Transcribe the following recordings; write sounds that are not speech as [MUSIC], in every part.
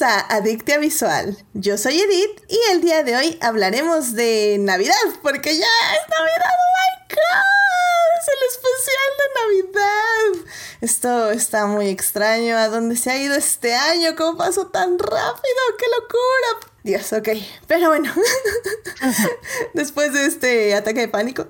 Bienvenidos a Adictia Visual. Yo soy Edith y el día de hoy hablaremos de Navidad, porque ya es Navidad, oh my god, es el especial de Navidad. Esto está muy extraño, ¿a dónde se ha ido este año? ¿Cómo pasó tan rápido? ¡Qué locura! Dios, ok. Pero bueno, [LAUGHS] después de este ataque de pánico,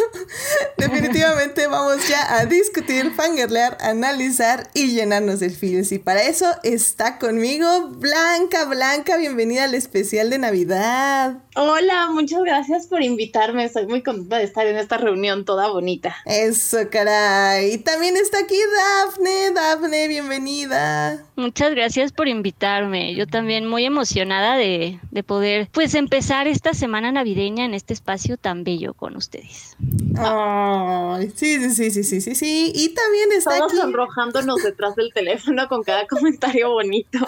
[LAUGHS] definitivamente vamos ya a discutir, fangirlear, analizar y llenarnos de feels. Y para eso está conmigo Blanca. Blanca, bienvenida al especial de Navidad. Hola, muchas gracias por invitarme. Estoy muy contenta de estar en esta reunión toda bonita. Eso, caray. Y también está aquí Dafne. Dafne, bienvenida. Muchas gracias por invitarme. Yo también muy emocionada de, poder pues empezar esta semana navideña en este espacio tan bello con ustedes. Ay, sí, sí, sí, sí, sí, sí, sí. Y también está Todos sonrojándonos detrás del teléfono con cada [LAUGHS] comentario bonito.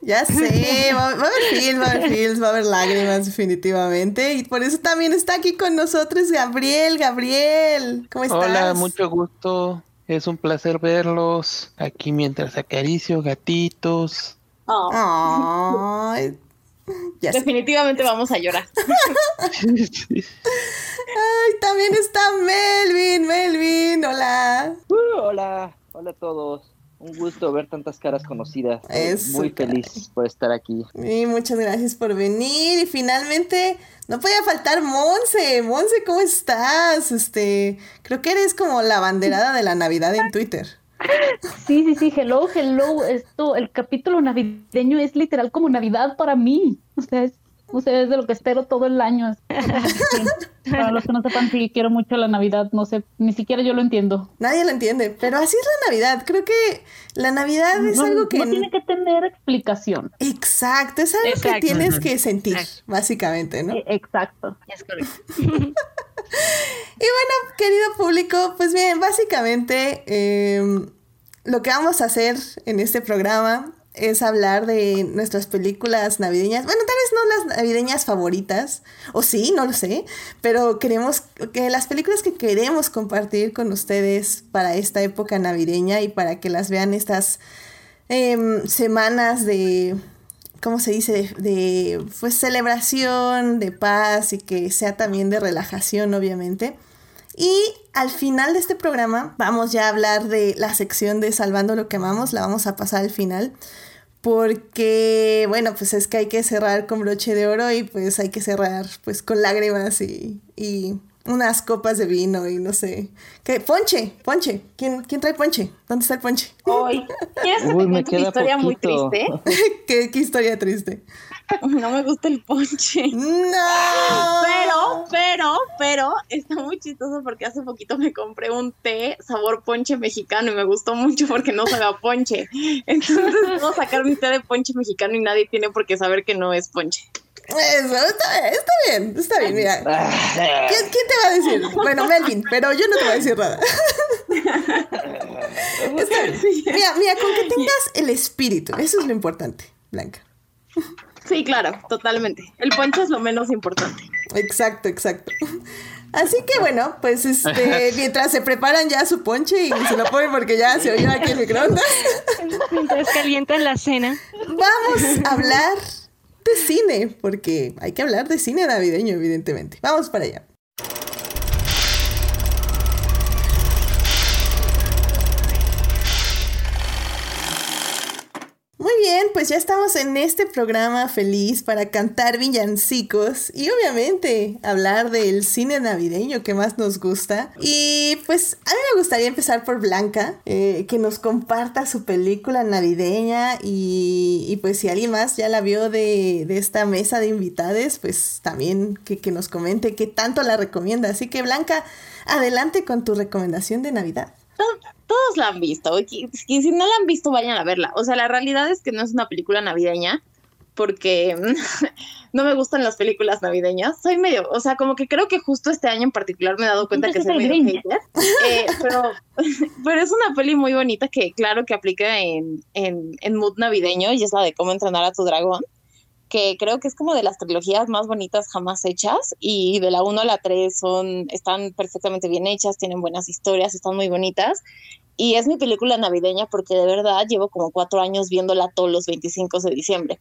Ya sé, va, a haber feels, va a haber feels, va a haber lágrimas definitivamente. Y por eso también está aquí con nosotros Gabriel. Gabriel, ¿cómo estás? Hola, mucho gusto. Es un placer verlos aquí mientras acaricio gatitos. Ay, [LAUGHS] Definitivamente vamos a llorar. [LAUGHS] Ay, también está Melvin, Melvin, hola. Uh, hola, hola a todos. Un gusto ver tantas caras conocidas. Muy feliz por estar aquí. Y muchas gracias por venir. Y finalmente, no podía faltar Monse. Monse, ¿cómo estás? Este, creo que eres como la banderada de la Navidad en Twitter. Sí, sí, sí, hello, hello. Esto, el capítulo navideño es literal como Navidad para mí. O sea, es Ustedes de lo que espero todo el año. [LAUGHS] Para los que no sepan, sí, quiero mucho la Navidad, no sé, ni siquiera yo lo entiendo. Nadie lo entiende, pero así es la Navidad. Creo que la Navidad es algo que... No tiene que tener explicación. Exacto, es algo que tienes que sentir, básicamente, ¿no? E, exacto. Es correcto. [LAUGHS] y bueno, querido público, pues bien, básicamente em, lo que vamos a hacer en este programa es hablar de nuestras películas navideñas. Bueno, tal vez no las navideñas favoritas, o sí, no lo sé, pero queremos que las películas que queremos compartir con ustedes para esta época navideña y para que las vean estas em, semanas de, ¿cómo se dice? De, pues celebración, de paz y que sea también de relajación, obviamente. Y al final de este programa vamos ya a hablar de la sección de Salvando lo que amamos, la vamos a pasar al final, porque bueno, pues es que hay que cerrar con broche de oro y pues hay que cerrar pues con lágrimas y, y unas copas de vino y no sé. ¿Qué? Ponche, ponche. ¿Quién, ¿Quién trae ponche? ¿Dónde está el ponche? Hoy. ¿Quieres que te cuente una historia muy triste? [LAUGHS] ¿Qué, ¿Qué historia triste? [LAUGHS] No me gusta el ponche. No. Pero, pero, pero, está muy chistoso porque hace poquito me compré un té sabor ponche mexicano y me gustó mucho porque no haga ponche. Entonces puedo sacar mi té de ponche mexicano y nadie tiene por qué saber que no es ponche. Eso, está, está bien, está bien, mira. ¿Quién, ¿Quién, te va a decir? Bueno, Melvin, pero yo no te voy a decir nada. Mira, mira, con que tengas el espíritu, eso es lo importante, Blanca. Sí, claro, totalmente. El ponche es lo menos importante. Exacto, exacto. Así que bueno, pues este, [LAUGHS] mientras se preparan ya su ponche y se lo ponen porque ya se oyó aquí el microondas. [LAUGHS] Mientras calientan la cena. Vamos a hablar de cine, porque hay que hablar de cine navideño, evidentemente. Vamos para allá. Bien, pues ya estamos en este programa feliz para cantar villancicos y obviamente hablar del cine navideño que más nos gusta. Y pues a mí me gustaría empezar por Blanca, eh, que nos comparta su película navideña y, pues si alguien más ya la vio de, esta mesa de invitades, pues también que, que nos comente qué tanto la recomienda. Así que Blanca, adelante con tu recomendación de Navidad todos la han visto. Y, si no la han visto, vayan a verla. O sea, la realidad es que no es una película navideña porque [LAUGHS] no me gustan las películas navideñas. Soy medio, o sea, como que creo que justo este año en particular me he dado cuenta que soy medio hater. Eh, pero, [LAUGHS] pero es una peli muy bonita que claro que aplica en, en, en mood navideño y es la de cómo entrenar a tu dragón que creo que es como de las trilogías más bonitas jamás hechas y de la 1 a la 3 son, están perfectamente bien hechas, tienen buenas historias, están muy bonitas y es mi película navideña porque de verdad llevo como cuatro años viéndola todos los 25 de diciembre.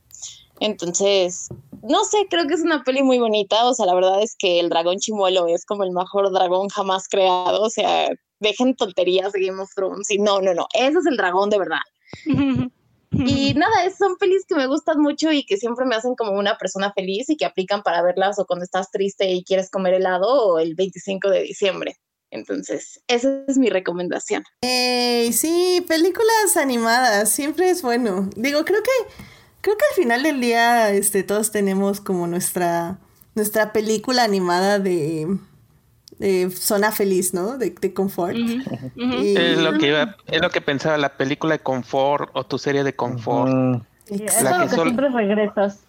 Entonces, no sé, creo que es una peli muy bonita. O sea, la verdad es que el dragón chimuelo es como el mejor dragón jamás creado. O sea, dejen tonterías de Game of Thrones. Y no, no, no, ese es el dragón de verdad. [LAUGHS] y [LAUGHS] nada, son pelis que me gustan mucho y que siempre me hacen como una persona feliz y que aplican para verlas o cuando estás triste y quieres comer helado o el 25 de diciembre. Entonces, esa es mi recomendación. sí, películas animadas, siempre es bueno. Digo, creo que creo que al final del día este todos tenemos como nuestra nuestra película animada de, de zona feliz, ¿no? De, de confort. es, lo que es lo que pensaba, la película de confort o tu serie de confort. la que, siempre regresas.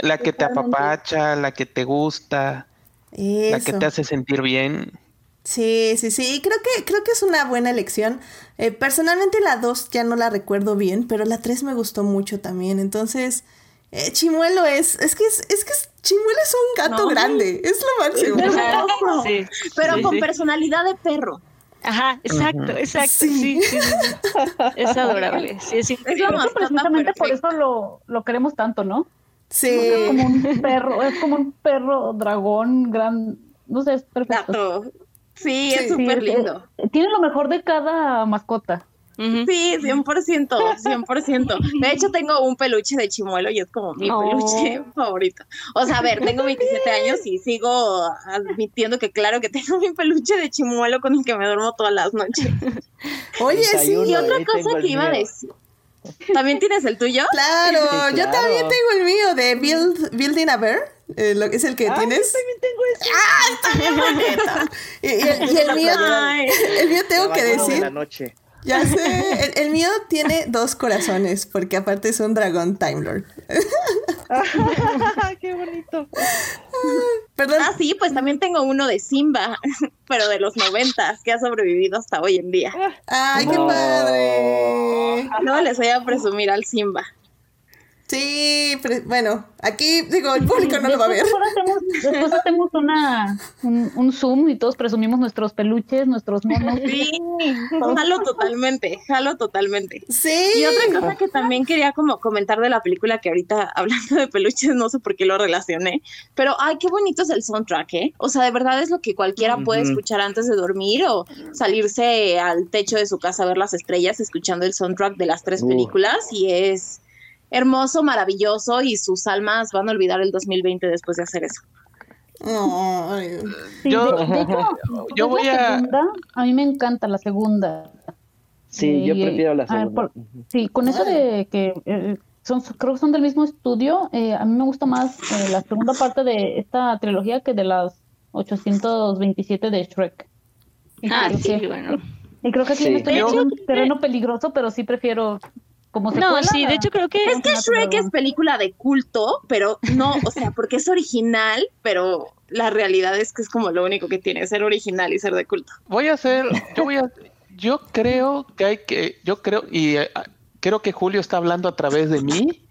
La que te apapacha, la que te gusta, la que te hace sentir bien. Sí, sí, sí, creo que, creo que es una buena elección. Eh, personalmente la 2 ya no la recuerdo bien, pero la 3 me gustó mucho también. Entonces, eh, Chimuelo es, es que es, es que Chimuelo es un gato grande, es lo máximo. Sí, pero con personalidad de perro. Ajá, exacto, exacto. Sí. Sí, es adorable. Sí, es, es lo más precisamente por eso lo, lo queremos tanto, ¿no? Sí. es como un perro, es como un perro dragón gran, no sé, es perfecto. Gato. Sí, es súper lindo. Tiene lo mejor de cada mascota. Sí, 100%, 100%. De hecho, tengo un peluche de chimuelo y es como mi peluche [LAUGHS] favorito. O sea, a ver, tengo [LAUGHS] 27 años y sigo admitiendo que claro que tengo mi peluche de chimuelo con el que me duermo todas las noches. [LAUGHS] Oye, sí. Y otra cosa que iba a decir. ¿También tienes el tuyo? Claro, yo también tengo el mío de Build, Building a Bear. Eh, lo, es el que tienes. Yo también tengo ese. ¡Ah! Está bien bonito. y, y, el, mío, el mío tengo que decir. la noche. Ya sé, el, mío tiene dos corazones, porque aparte es un dragón Time Lord. [LAUGHS] ¡Qué bonito! Perdón. Ah, sí, pues también tengo uno de Simba, [LAUGHS] pero de los noventas, que ha sobrevivido hasta hoy en día. ¡Ay, qué padre! No les voy a presumir al Simba. Sí, bueno, aquí digo, el público no lo va a ver. Después hacemos, una, un, Zoom y todos presumimos nuestros peluches, nuestros monos. Sí, jalo totalmente, jalo totalmente. Sí. Y otra cosa que también quería como comentar de la película, que ahorita [LAUGHS] hablando de peluches, no sé por qué lo relacioné, pero ay, qué bonito es el soundtrack, ¿eh? O sea, de verdad es lo que cualquiera puede escuchar antes de dormir o salirse al techo de su casa a ver las estrellas escuchando el soundtrack de las tres películas y es hermoso, maravilloso y sus almas van a olvidar el 2020 después de hacer eso. yo, [LAUGHS] voy a... a mí me encanta la segunda. Sí, yo prefiero la segunda. sí, con eso de que eh, son, creo que son del mismo estudio, eh, a mí me gusta más eh, la segunda parte de esta trilogía que de las 827 de Shrek. ah, sí, bueno. Y creo que aquí estoy en un terreno peligroso, pero sí prefiero no, sí, de hecho creo que... Es que Shrek es película de culto, pero no, o sea, [LAUGHS] porque es original, pero la realidad es que es como lo único que tiene, ser original y ser de culto. Voy a hacer, yo voy a, yo creo que hay que, yo creo, y eh, creo que Julio está hablando a través de mí.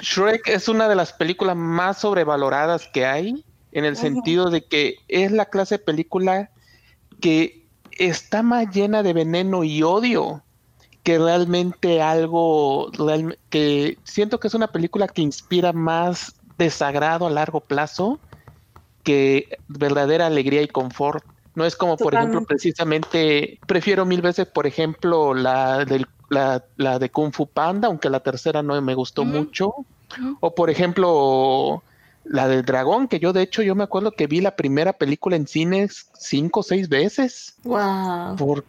Shrek es una de las películas más sobrevaloradas que hay, en el sentido de que es la clase de película que está más llena de veneno y odio que realmente algo que siento que es una película que inspira más desagrado a largo plazo que verdadera alegría y confort. No es como, por ejemplo, precisamente, prefiero mil veces, por ejemplo, la, del, la, la, de Kung Fu Panda, aunque la tercera no me gustó mucho. O, por ejemplo, la del dragón, que yo de hecho yo me acuerdo que vi la primera película en cines cinco o seis veces. Wow. Por,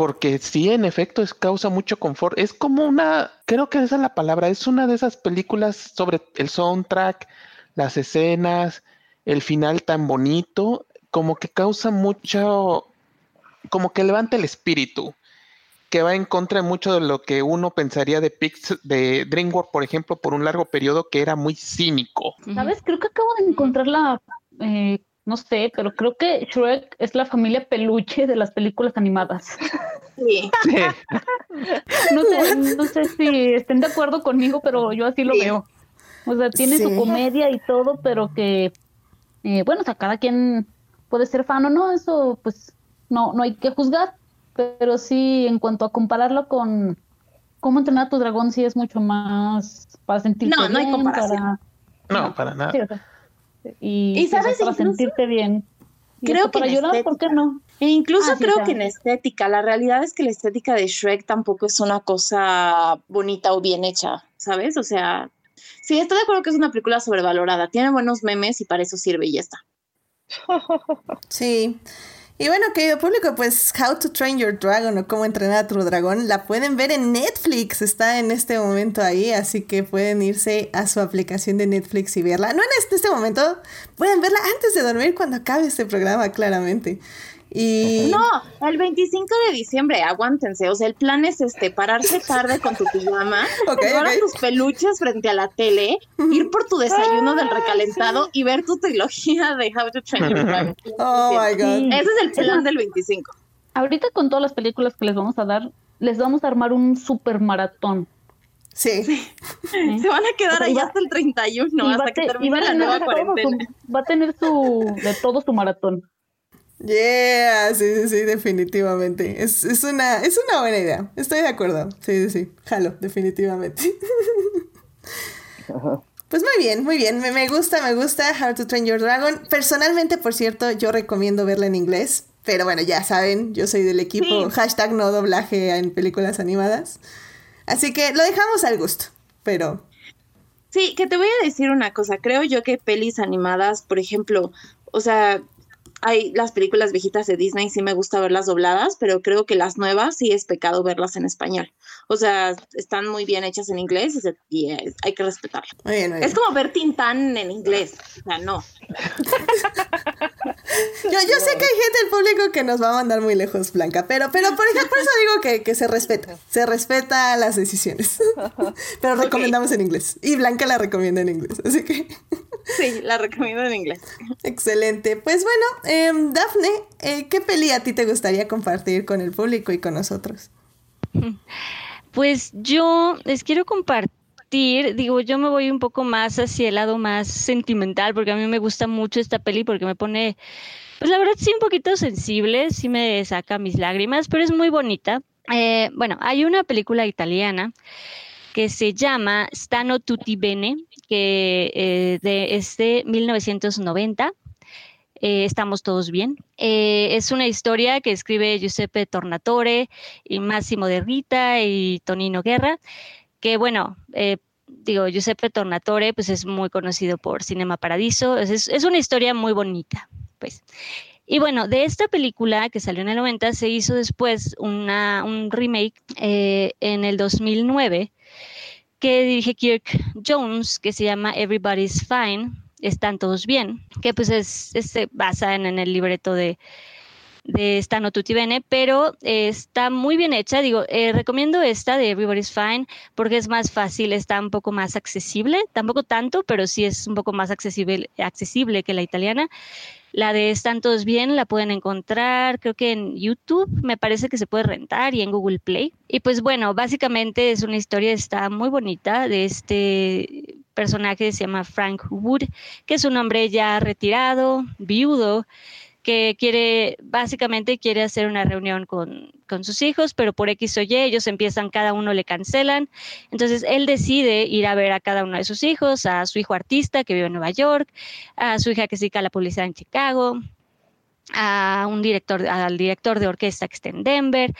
porque sí, en efecto, es causa mucho confort. Es como una, creo que esa es la palabra, es una de esas películas sobre el soundtrack, las escenas, el final tan bonito, como que causa mucho, como que levanta el espíritu, que va en contra de mucho de lo que uno pensaría de Pix, de DreamWorks, por ejemplo, por un largo periodo que era muy cínico. ¿Sabes? Creo que acabo de encontrar la eh, no sé, pero creo que Shrek es la familia peluche de las películas animadas. Sí. [LAUGHS] no, sé, no sé si estén de acuerdo conmigo, pero yo así lo veo. O sea, tiene su comedia y todo, pero que, eh, bueno, o sea, cada quien puede ser fan o no, eso pues no, no hay que juzgar, pero sí, en cuanto a compararlo con cómo entrenar a tu dragón, sí es mucho más para sentirte no, bien. No, hay comparación. No, para nada. Y, sabes, para sentirte bien. creo que para llorar, ¿por qué no? E incluso ah, creo que en estética, la realidad es que la estética de Shrek tampoco es una cosa bonita o bien hecha, ¿sabes? O sea, sí, estoy de acuerdo que es una película sobrevalorada, tiene buenos memes y para eso sirve y ya está. [LAUGHS] Sí. Y bueno, querido público, pues How to Train Your Dragon o Cómo entrenar a tu dragón la pueden ver en Netflix, está en este momento ahí, así que pueden irse a su aplicación de Netflix y verla. No en este, este momento, pueden verla antes de dormir cuando acabe este programa, claramente. Y... No, el 25 de diciembre, aguántense. O sea, el plan es este, pararse tarde con tu pijama, [LAUGHS] llevar a tus peluches frente a la tele, ir por tu desayuno del recalentado y ver tu trilogía de How to Train Your Dragon. [LAUGHS] Oh my God. Ese es el plan del 25. Ahorita con todas las películas que les vamos a dar, les vamos a armar un super maratón. Sí. Se van a quedar ahí hasta el 31, hasta que termine la nueva cuarentena. va a tener su, de todo su maratón. Yeah, sí, sí, sí, definitivamente. Es, una, es una buena idea. Estoy de acuerdo. Sí, sí, sí. Jalo, definitivamente. Pues muy bien, muy bien. Me, gusta, me gusta How to Train Your Dragon. Personalmente, por cierto, yo recomiendo verla en inglés. Pero bueno, ya saben, yo soy del equipo hashtag no doblaje en películas animadas. Así que lo dejamos al gusto. Pero Sí, que te voy a decir una cosa. Creo yo que pelis animadas, por ejemplo, o sea, hay las películas viejitas de Disney, sí me gusta verlas dobladas, pero creo que las nuevas sí es pecado verlas en español. O sea, están muy bien hechas en inglés y, hay que respetarlo. Es como ver Tintán en inglés. O sea, no. [LAUGHS] yo, yo sé que hay gente del público que nos va a mandar muy lejos, Blanca, pero, pero por ejemplo, por eso digo que, que se respeta. Se respeta las decisiones. [LAUGHS] pero recomendamos en inglés. Y Blanca la recomienda en inglés. Así que. [LAUGHS] sí, la recomiendo en inglés. Excelente. Pues bueno, eh, Dafne, eh, ¿qué peli a ti te gustaría compartir con el público y con nosotros? Pues yo les quiero compartir, digo, yo me voy un poco más hacia el lado más sentimental, porque a mí me gusta mucho esta peli porque me pone, pues la verdad sí un poquito sensible, sí me saca mis lágrimas, pero es muy bonita. Eh, bueno, hay una película italiana que se llama Stano Tutti Bene, que eh, de, es de 1990. Eh, estamos todos bien. Eh, es una historia que escribe Giuseppe Tornatore y Massimo De Rita y Tonino Guerra, que bueno, eh, digo, Giuseppe Tornatore pues es muy conocido por Cinema Paradiso, es, es, una historia muy bonita, pues. Y bueno, de esta película que salió en el 90 se hizo después una, un remake en el 2009 que dirige Kirk Jones, que se llama Everybody's Fine, están todos bien, que pues es, se basa en, el libreto de, de Stano Tutti Bene, pero está muy bien hecha. Digo, eh, recomiendo esta de Everybody's Fine porque es más fácil, está un poco más accesible, tampoco tanto, pero sí es un poco más accesible, accesible que la italiana. La de Están todos bien la pueden encontrar, creo que en YouTube, me parece que se puede rentar y en Google Play. Y pues bueno, básicamente es una historia, está muy bonita de este personaje se llama Frank Wood, que es un hombre ya retirado, viudo, que quiere, básicamente quiere hacer una reunión con, con, sus hijos, pero por X o Y ellos empiezan, cada uno le cancelan. Entonces él decide ir a ver a cada uno de sus hijos, a su hijo artista que vive en Nueva York, a su hija que se dedica a la publicidad en Chicago, a un director, al director de orquesta que está en Denver,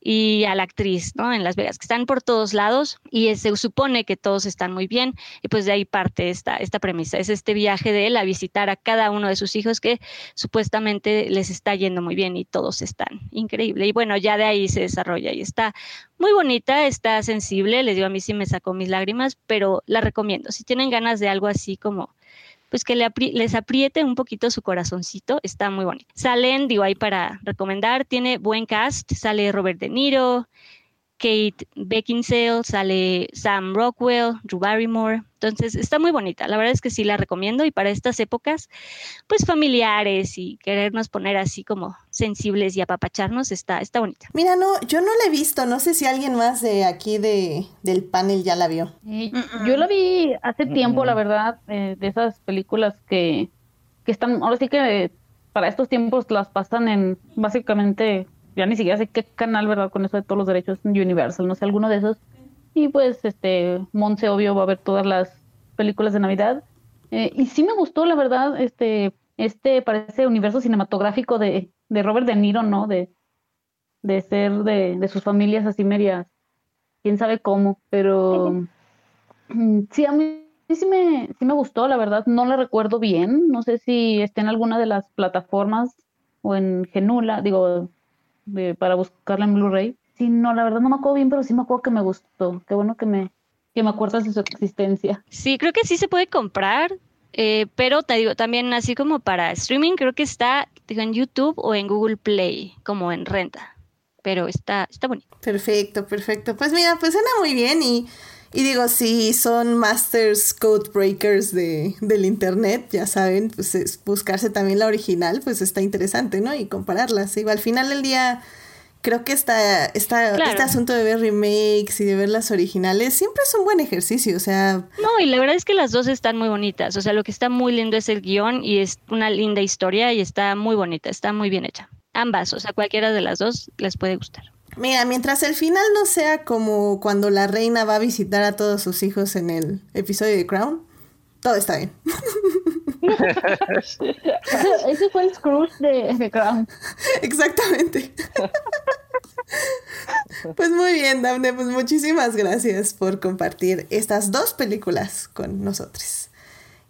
y a la actriz, ¿no? En Las Vegas, que están por todos lados y se supone que todos están muy bien y pues de ahí parte esta, esta premisa, es este viaje de él a visitar a cada uno de sus hijos que supuestamente les está yendo muy bien y todos están increíble. Y bueno, ya de ahí se desarrolla y está muy bonita, está sensible, les digo a mí sí me sacó mis lágrimas, pero la recomiendo, si tienen ganas de algo así como pues que les apriete un poquito su corazoncito, está muy bonito. Salen, digo, ahí para recomendar, tiene buen cast, sale Robert De Niro, Kate Beckinsale, sale Sam Rockwell, Drew Barrymore. Entonces está muy bonita. La verdad es que sí la recomiendo y para estas épocas, pues familiares y querernos poner así como sensibles y apapacharnos, está, está bonita. Mira, no, yo no la he visto. No sé si alguien más de aquí de, del panel ya la vio. yo la vi hace tiempo, la verdad, eh, de esas películas que, que están, ahora sí que para estos tiempos las pasan en básicamente ya ni siquiera sé qué canal, ¿verdad? Con eso de todos los derechos, Universal, no sé, alguno de esos. Y pues, este, Monse, obvio, va a ver todas las películas de Navidad. Eh, y sí me gustó, la verdad, este, este parece universo cinematográfico de, de Robert De Niro, ¿no? De, de ser de, de sus familias así medias, quién sabe cómo, pero mm, sí, a mí sí me, sí me gustó, la verdad, no la recuerdo bien, no sé si está en alguna de las plataformas o en Genula, digo, para buscarla en Blu-ray. Sí, no, la verdad no me acuerdo bien, pero sí me acuerdo que me gustó. Qué bueno que me, que me acuerdas de su existencia. Sí, creo que sí se puede comprar, eh, pero te digo, también así como para streaming, creo que está digo, en YouTube o en Google Play, como en renta. Pero está, está bonito. Perfecto, perfecto. Pues mira, pues suena muy bien y, y digo, si son masters code breakers de, del internet, ya saben, pues buscarse también la original, pues está interesante, ¿no? Y compararlas. Digo, al final del día creo que esta, esta, este asunto de ver remakes y de ver las originales siempre es un buen ejercicio, o sea... No, y la verdad es que las dos están muy bonitas, o sea, lo que está muy lindo es el guion y es una linda historia y está muy bonita, está muy bien hecha. Ambas, o sea, cualquiera de las dos les puede gustar. Mira, mientras el final no sea como cuando la reina va a visitar a todos sus hijos en el episodio de Crown, todo está bien. [LAUGHS] Ese fue el Scrooge de, Crown. [LAUGHS] Exactamente. Pues muy bien, Daphne, pues muchísimas gracias por compartir estas dos películas con nosotros.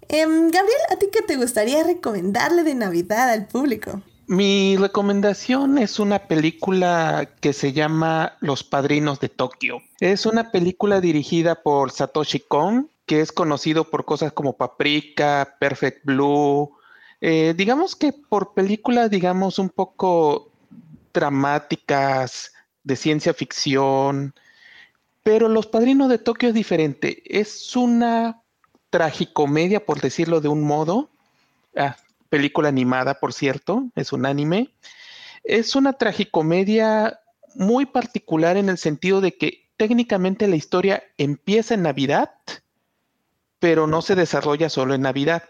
Em, Gabriel, ¿a ti qué te gustaría recomendarle de Navidad al público? Mi recomendación es una película que se llama Los Padrinos de Tokio. Es una película dirigida por Satoshi Kon, que es conocido por cosas como Paprika, Perfect Blue. Eh, digamos que por películas, digamos, un poco dramáticas, de ciencia ficción. Pero Los Padrinos de Tokio es diferente. Es una tragicomedia, por decirlo de un modo. Ah, película animada, por cierto, es un anime. Es una tragicomedia muy particular en el sentido de que técnicamente la historia empieza en Navidad, pero no se desarrolla solo en Navidad.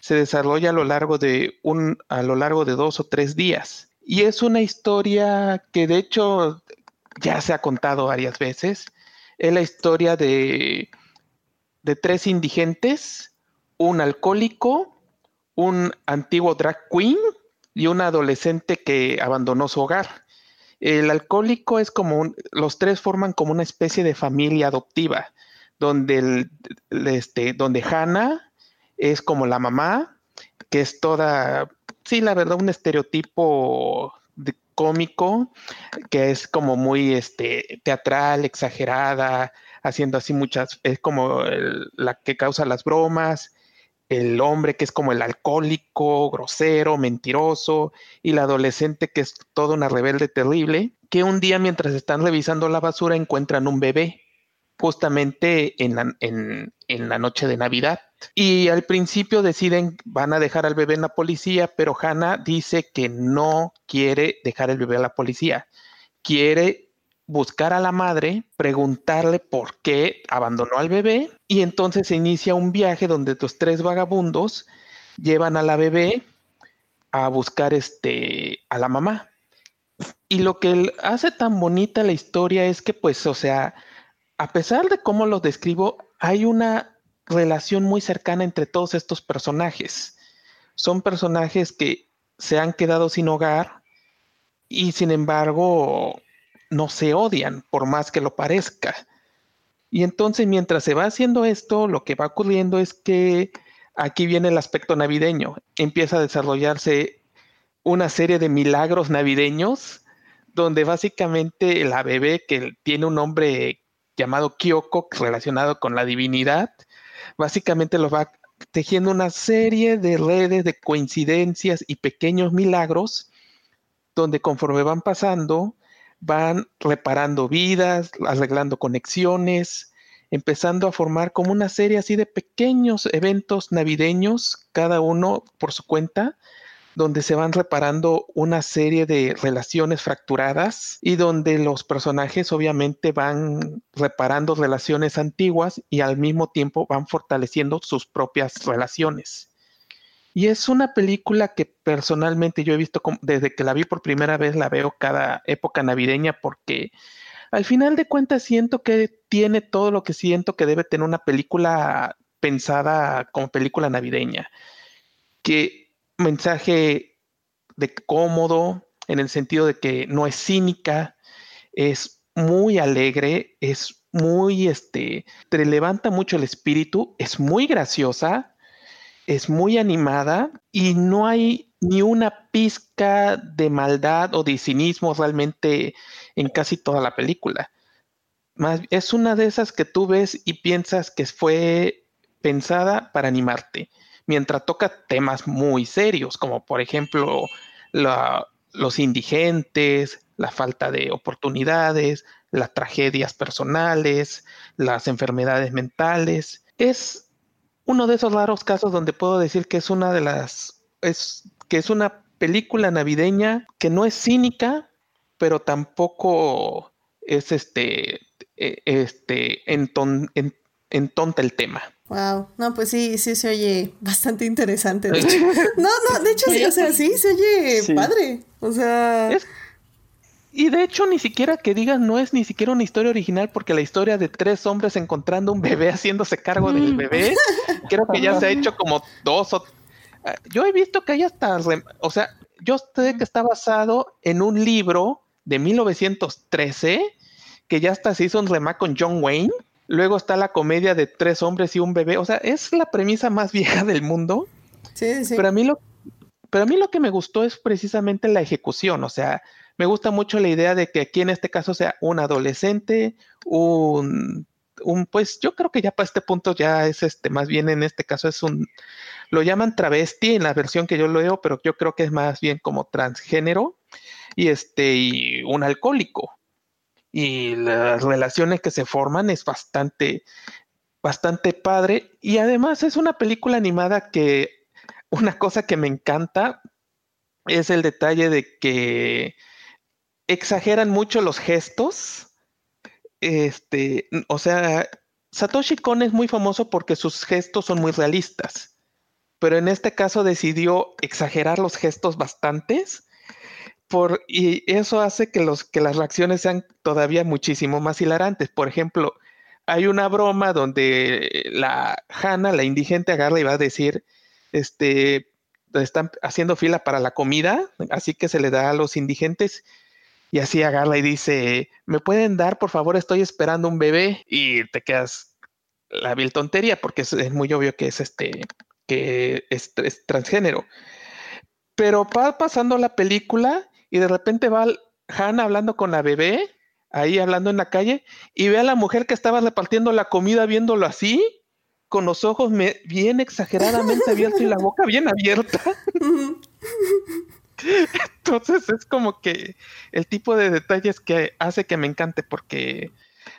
Se desarrolla a lo largo de un a lo largo de dos o tres días. Y es una historia que de hecho ya se ha contado varias veces. Es la historia de, de tres indigentes, un alcohólico, un antiguo drag queen y un adolescente que abandonó su hogar. El alcohólico es como los tres forman como una especie de familia adoptiva, donde, el, este, donde Hannah es como la mamá, que es toda, sí, la verdad, un estereotipo cómico, que es como muy este, teatral, exagerada, haciendo así muchas, es como la que causa las bromas, el hombre que es como el alcohólico, grosero, mentiroso, y la adolescente que es toda una rebelde terrible, que un día mientras están revisando la basura encuentran un bebé, justamente en la, noche de Navidad. Y al principio deciden, van a dejar al bebé en la policía, pero Hannah dice que no quiere dejar el bebé a la policía, quiere buscar a la madre, preguntarle por qué abandonó al bebé y entonces se inicia un viaje donde los tres vagabundos llevan a la bebé a buscar este a la mamá. Y lo que hace tan bonita la historia es que pues, o sea, a pesar de cómo lo describo, hay una relación muy cercana entre todos estos personajes. Son personajes que se han quedado sin hogar y sin embargo no se odian, por más que lo parezca. Y entonces mientras se va haciendo esto, lo que va ocurriendo es que aquí viene el aspecto navideño. Empieza a desarrollarse una serie de milagros navideños, donde básicamente la bebé que tiene un nombre llamado Kyoko, relacionado con la divinidad, básicamente lo va tejiendo una serie de redes de coincidencias y pequeños milagros, donde conforme van pasando, van reparando vidas, arreglando conexiones, empezando a formar como una serie así de pequeños eventos navideños, cada uno por su cuenta, donde se van reparando una serie de relaciones fracturadas y donde los personajes obviamente van reparando relaciones antiguas y al mismo tiempo van fortaleciendo sus propias relaciones. Y es una película que personalmente yo he visto desde que la vi por primera vez, la veo cada época navideña porque al final de cuentas siento que tiene todo lo que siento que debe tener una película pensada como película navideña. Que mensaje de cómodo, en el sentido de que no es cínica, es muy alegre, es muy, este, te levanta mucho el espíritu, es muy graciosa, es muy animada y no hay ni una pizca de maldad o de cinismo realmente en casi toda la película. Es una de esas que tú ves y piensas que fue pensada para animarte, mientras toca temas muy serios, como por ejemplo los indigentes, la falta de oportunidades, las tragedias personales, las enfermedades mentales. Es uno de esos raros casos donde puedo decir que es una de las, es que es una película navideña que no es cínica, pero tampoco es este, e, este, enton, entonta el tema. Wow, no, pues sí, sí se oye bastante interesante. no, no, de hecho, sí, o sea, sí, se oye padre. O sea. Y de hecho, ni siquiera que digas, no es ni siquiera una historia original, porque la historia de tres hombres encontrando un bebé haciéndose cargo del mm. bebé, creo que ya se ha hecho como dos o. Ah, yo he visto que hay hasta. O sea, yo sé que está basado en un libro de 1913, que ya hasta se hizo un remake con John Wayne Luego está la comedia de tres hombres y un bebé. O sea, es la premisa más [LAUGHS] vieja del mundo. Sí, sí. Pero a mí lo, pero a mí lo que me gustó es precisamente la ejecución. O sea, me gusta mucho la idea de que aquí en este caso sea un adolescente, un, un pues yo creo que ya para este punto ya es este, más bien en este caso es un, lo llaman travesti en la versión que yo leo, pero yo creo que es más bien como transgénero y este, y un alcohólico y las relaciones que se forman es bastante, bastante padre. Y además es una película animada que una cosa que me encanta es el detalle de que exageran mucho los gestos. Este, o sea, Satoshi Kon es muy famoso porque sus gestos son muy realistas, pero en este caso decidió exagerar los gestos bastantes por, y eso hace que, los, que las reacciones sean todavía muchísimo más hilarantes. Por ejemplo, hay una broma donde la Hanna, la indigente, agarra y va a decir, este, están haciendo fila para la comida, así que se le da a los indigentes y así agarra y dice, ¿me pueden dar, por favor, estoy esperando un bebé? Y te quedas la vil tontería porque es, muy obvio que es este, que es, es transgénero. Pero va pasando la película y de repente va Hannah hablando con la bebé, ahí hablando en la calle, y ve a la mujer que estaba repartiendo la comida viéndolo así, con los ojos bien exageradamente abiertos y la boca bien abierta. [LAUGHS] Entonces es como que el tipo de detalles que hace que me encante porque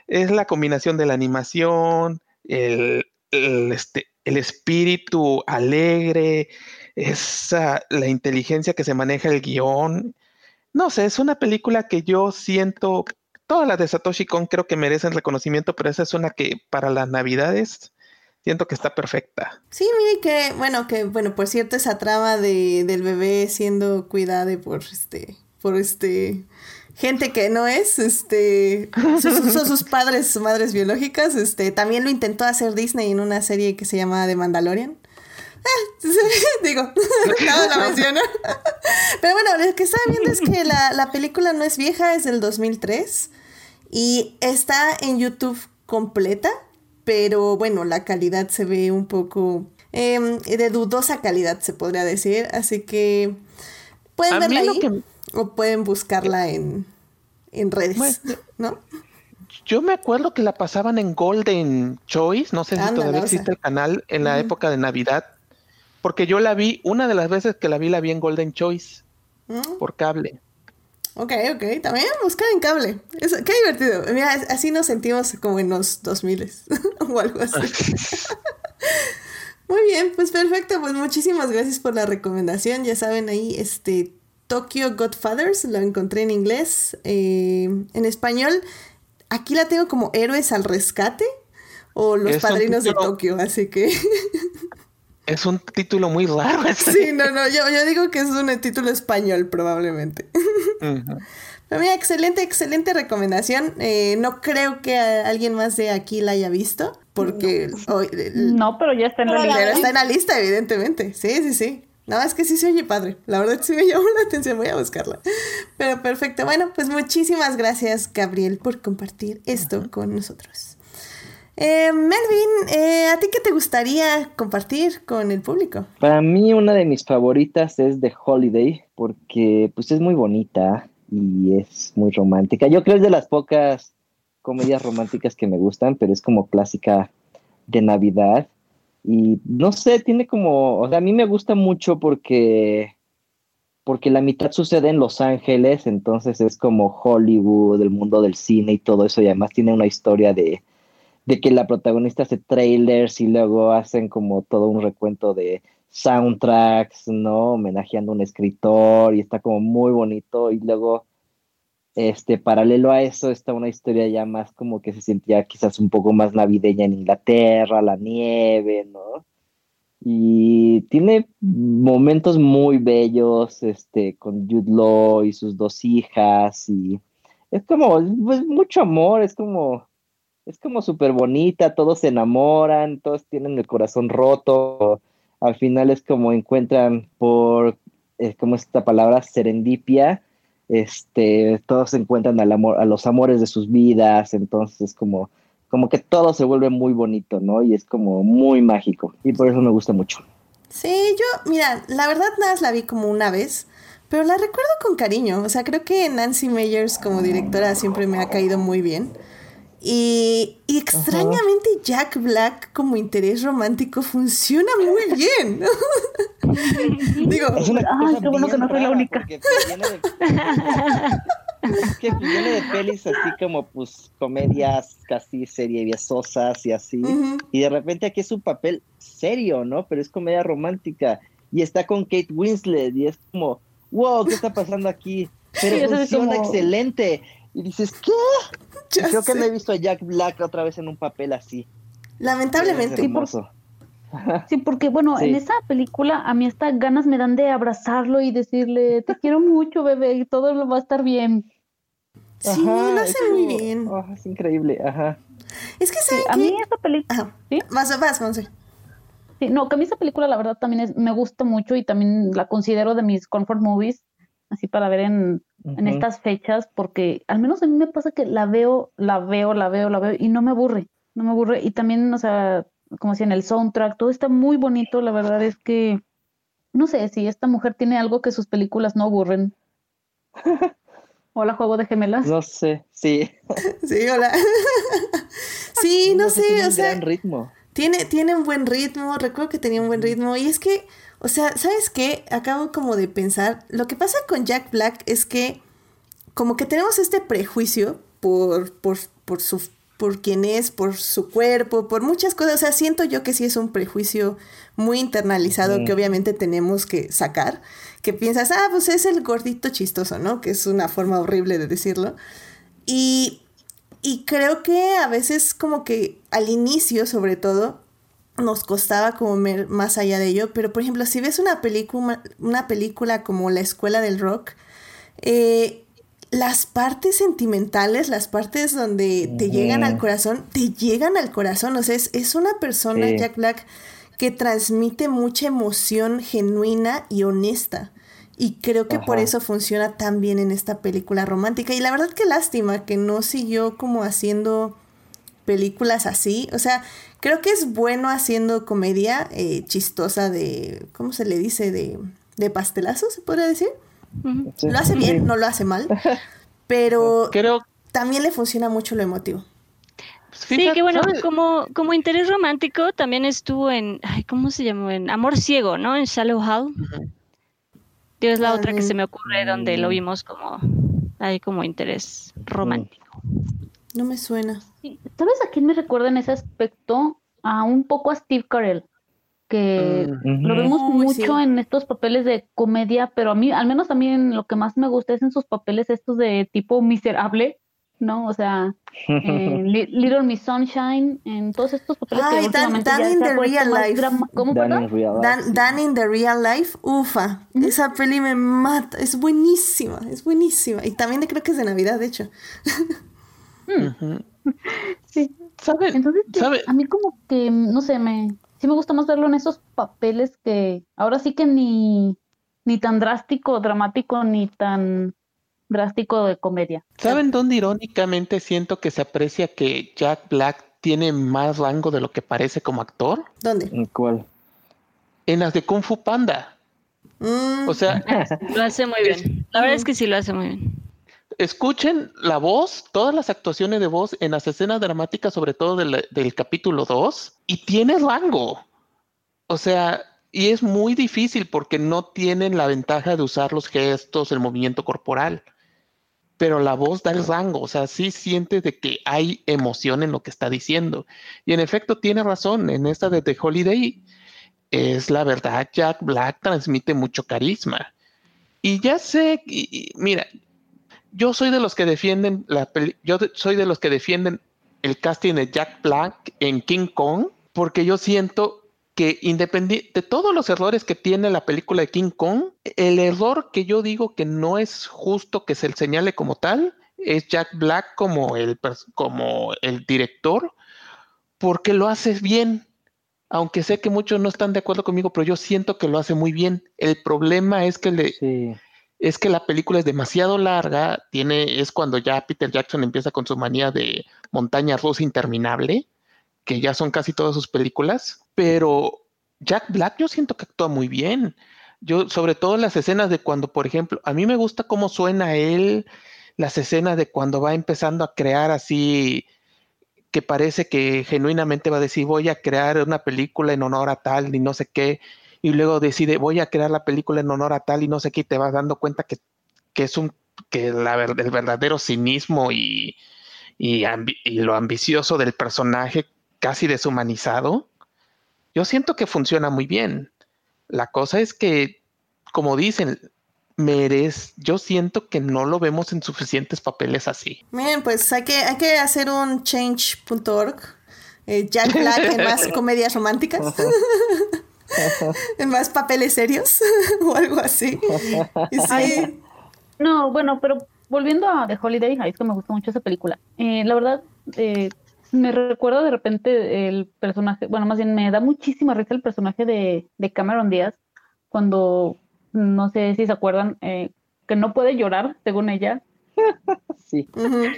es la combinación de la animación, el, este, el espíritu alegre, esa, la inteligencia que se maneja el guion. No sé, es una película que yo siento, todas las de Satoshi Kon creo que merecen reconocimiento, pero esa es una que para las navidades siento que está perfecta. Sí, mire que, bueno, que, bueno, por cierto, esa trama de, del bebé siendo cuidado por este, por este, gente que no es, este, son, sus padres, sus madres biológicas, este, también lo intentó hacer Disney en una serie que se llama The Mandalorian. [LAUGHS] Digo, [LAUGHS] no la menciono. Pero bueno, lo que estaba viendo es que la, película no es vieja, es del 2003 y está en YouTube completa, pero bueno, la calidad se ve un poco em, de dudosa calidad, se podría decir, así que pueden verla ahí o pueden buscarla en, redes, ¿no? Yo me acuerdo que la pasaban en Golden Choice, no sé si todavía existe el canal en la época de Navidad porque yo la vi, una de las veces que la vi, la vi en Golden Choice. Mm. Por cable. Ok, ok. También buscar en cable. qué divertido. Mira, así nos sentimos como en los 2000 [LAUGHS] o algo así. Muy bien, pues perfecto. Pues muchísimas gracias por la recomendación. Ya saben, ahí este Tokyo Godfathers, lo encontré en inglés. Eh, en español, aquí la tengo como Héroes al Rescate o Los Padrinos de Tokio, así que... [LAUGHS] Es un título muy raro. Sí, no, no, yo, yo digo que es un título español probablemente. Pero mira, excelente, excelente recomendación. Eh, no creo que alguien más de aquí la haya visto, porque... No, pero ya está en la lista. está en la lista, evidentemente. Sí, sí, sí. Nada más que sí se oye padre. La verdad sí me [LAUGHS] llamó la atención. Voy a buscarla. Pero perfecto. Bueno, pues muchísimas gracias, Gabriel, por compartir esto con nosotros. Eh, Melvin, eh, ¿a ti qué te gustaría compartir con el público? Para mí una de mis favoritas es The Holiday, porque pues es muy bonita y es muy romántica. Yo creo que es de las pocas comedias románticas que me gustan, pero es como clásica de Navidad. Y no sé, tiene como, o sea, a mí me gusta mucho porque porque la mitad sucede en Los Ángeles, entonces es como Hollywood, el mundo del cine y todo eso, y además tiene una historia de, de que la protagonista hace trailers y luego hacen como todo un recuento de soundtracks, ¿no? Homenajeando a un escritor y está como muy bonito y luego este paralelo a eso está una historia ya más como que se sentía quizás un poco más navideña en Inglaterra, la nieve, ¿no? Y tiene momentos muy bellos, este, con Jude Law y sus dos hijas y es como, pues, mucho amor, es como, es como súper bonita, todos se enamoran, todos tienen el corazón roto, al final es como encuentran por, es como esta palabra, serendipia, este, todos encuentran al amor, a los amores de sus vidas, entonces es como, como que todo se vuelve muy bonito, ¿no? Y es como muy mágico, y por eso me gusta mucho. Sí, yo, mira, la verdad nada más la vi como una vez, pero la recuerdo con cariño, o sea, creo que Nancy Meyers como directora siempre me ha caído muy bien. Y, extrañamente Jack Black como interés romántico funciona muy bien. [LAUGHS] Digo, ay, qué bueno que no soy la única. [LAUGHS] Es que viene de pelis así como pues comedias casi seriosas y así. Y de repente aquí es un papel serio, ¿no? Pero es comedia romántica. Y está con Kate Winslet y es como, wow, ¿qué está pasando aquí? Pero funciona excelente. Y dices, ¿qué? [LAUGHS] Creo que me he visto a Jack Black otra vez en un papel así. Lamentablemente. [LAUGHS] Sí, porque bueno, en esa película a mí hasta ganas me dan de abrazarlo y decirle, te quiero mucho, bebé, y todo lo va a estar bien. Sí, lo hace muy bien. Oh, es increíble, ajá. Es que ¿saben A mí esa película... ¿Sí? Vas, vas, Monse. Sí, no, que a mí esa película la verdad también es, me gusta mucho y también la considero de mis comfort movies, así para ver en, en estas fechas, porque al menos a mí me pasa que la veo, la veo, la veo, la veo y no me aburre, no me aburre. Y también, o sea, como si en el soundtrack, todo está muy bonito, la verdad es que, no sé, si esta mujer tiene algo que sus películas no aburren. [LAUGHS] Hola, juego de gemelas. No sé, sí. [LAUGHS] sí, hola. [LAUGHS] sí, no, sé, o sea. ritmo. Tiene, tiene un buen ritmo, recuerdo que tenía un buen ritmo. Y es que, o sea, ¿sabes qué? Acabo como de pensar, lo que pasa con Jack Black es que como que tenemos este prejuicio por, por, por su por quién es, por su cuerpo, por muchas cosas. O sea, siento yo que sí es un prejuicio muy internalizado que obviamente tenemos que sacar. Que piensas, ah, pues es el gordito chistoso, ¿no? Que es una forma horrible de decirlo. Y, y creo que a veces como que al inicio, sobre todo, nos costaba como ver más allá de ello. Pero, por ejemplo, si ves una película, una película como La Escuela del Rock, eh, las partes sentimentales, las partes donde te llegan al corazón, te llegan al corazón. O sea, es, una persona, Jack Black, que transmite mucha emoción genuina y honesta. Y creo que por eso funciona tan bien en esta película romántica. Y la verdad que lástima que no siguió como haciendo películas así. O sea, creo que es bueno haciendo comedia eh, chistosa de, ¿cómo se le dice? De, de pastelazo, se podría decir. Lo hace bien, no lo hace mal, [LAUGHS] pero Creo... también le funciona mucho lo emotivo. Sí, que bueno, como, como interés romántico también estuvo en, ay, ¿cómo se llamó? En Amor Ciego, ¿no? En Shallow Hall. es la otra que se me ocurre donde lo vimos como, hay como interés romántico. No me suena. ¿Sabes a quién me recuerda en ese aspecto? A un poco a Steve Carell que mm, lo vemos mucho en estos papeles de comedia, pero a mí, al menos a mí lo que más me gusta es en sus papeles estos de tipo miserable, ¿no? O sea, en [LAUGHS] Little Miss Sunshine, en todos estos papeles que Ay, Dan, últimamente Dan ya in the Real Life. ¿Cómo, Dan perdón? in Real Life. Dan, Dan in the Real Life, ufa, esa peli me mata, es buenísima, es buenísima. Y también creo que es de Navidad, de hecho. [LAUGHS] Ujú. Sí. ¿Saben? Entonces, sí, ¿Sabe? a mí como que, no sé, me, sí me gusta más verlo en esos papeles que ahora sí que ni, ni tan drástico, dramático, ni tan drástico de comedia. ¿Saben dónde irónicamente siento que se aprecia que Jack Black tiene más rango de lo que parece como actor? ¿Dónde? ¿En ¿Cuál? En las de Kung Fu Panda. Mm, O sea, [LAUGHS] Lo hace muy bien. La verdad es que sí lo hace muy bien. Escuchen la voz, todas las actuaciones de voz en las escenas dramáticas, sobre todo del, capítulo 2, y tiene rango. O sea, y es muy difícil porque no tienen la ventaja de usar los gestos, el movimiento corporal. Pero la voz da el rango, o sea, sí sientes de que hay emoción en lo que está diciendo. Y en efecto tiene razón, en esta de The Holiday, es la verdad, Jack Black transmite mucho carisma. Y ya sé, mira, yo soy de los que defienden la peli- yo soy de los que defienden el casting de Jack Black en King Kong, porque yo siento que independiente de todos los errores que tiene la película de King Kong, el error que yo digo que no es justo que se le señale como tal es Jack Black como el, como el director, porque lo hace bien. Aunque sé que muchos no están de acuerdo conmigo, pero yo siento que lo hace muy bien. El problema es que le. Es que la película es demasiado larga, tiene, es cuando ya Peter Jackson empieza con su manía de montaña rusa interminable, que ya son casi todas sus películas, pero Jack Black yo siento que actúa muy bien. Yo, sobre todo en las escenas de cuando, por ejemplo, a mí me gusta cómo suena él, las escenas de cuando va empezando a crear así, que parece que genuinamente va a decir, voy a crear una película en honor a tal y no sé qué, y luego decide, voy a crear la película en honor a tal y no sé qué, y te vas dando cuenta que, que es un, que la, el verdadero cinismo y, y, ambi- y lo ambicioso del personaje casi deshumanizado, yo siento que funciona muy bien. La cosa es que, como dicen, merece, yo siento que no lo vemos en suficientes papeles así. Miren, pues hay que, hay que hacer un change.org. eh, Jack Black en [LAUGHS] más comedias románticas. [LAUGHS] [LAUGHS] más papeles serios [LAUGHS] o algo así. Y sí, No, bueno, pero volviendo a The Holiday, ay, es que me gusta mucho esa película. Eh, la verdad, eh, me recuerda de repente el personaje, bueno, más bien me da muchísima risa el personaje de, de Cameron Díaz cuando, no sé si se acuerdan, eh, que no puede llorar, según ella. [LAUGHS] Sí.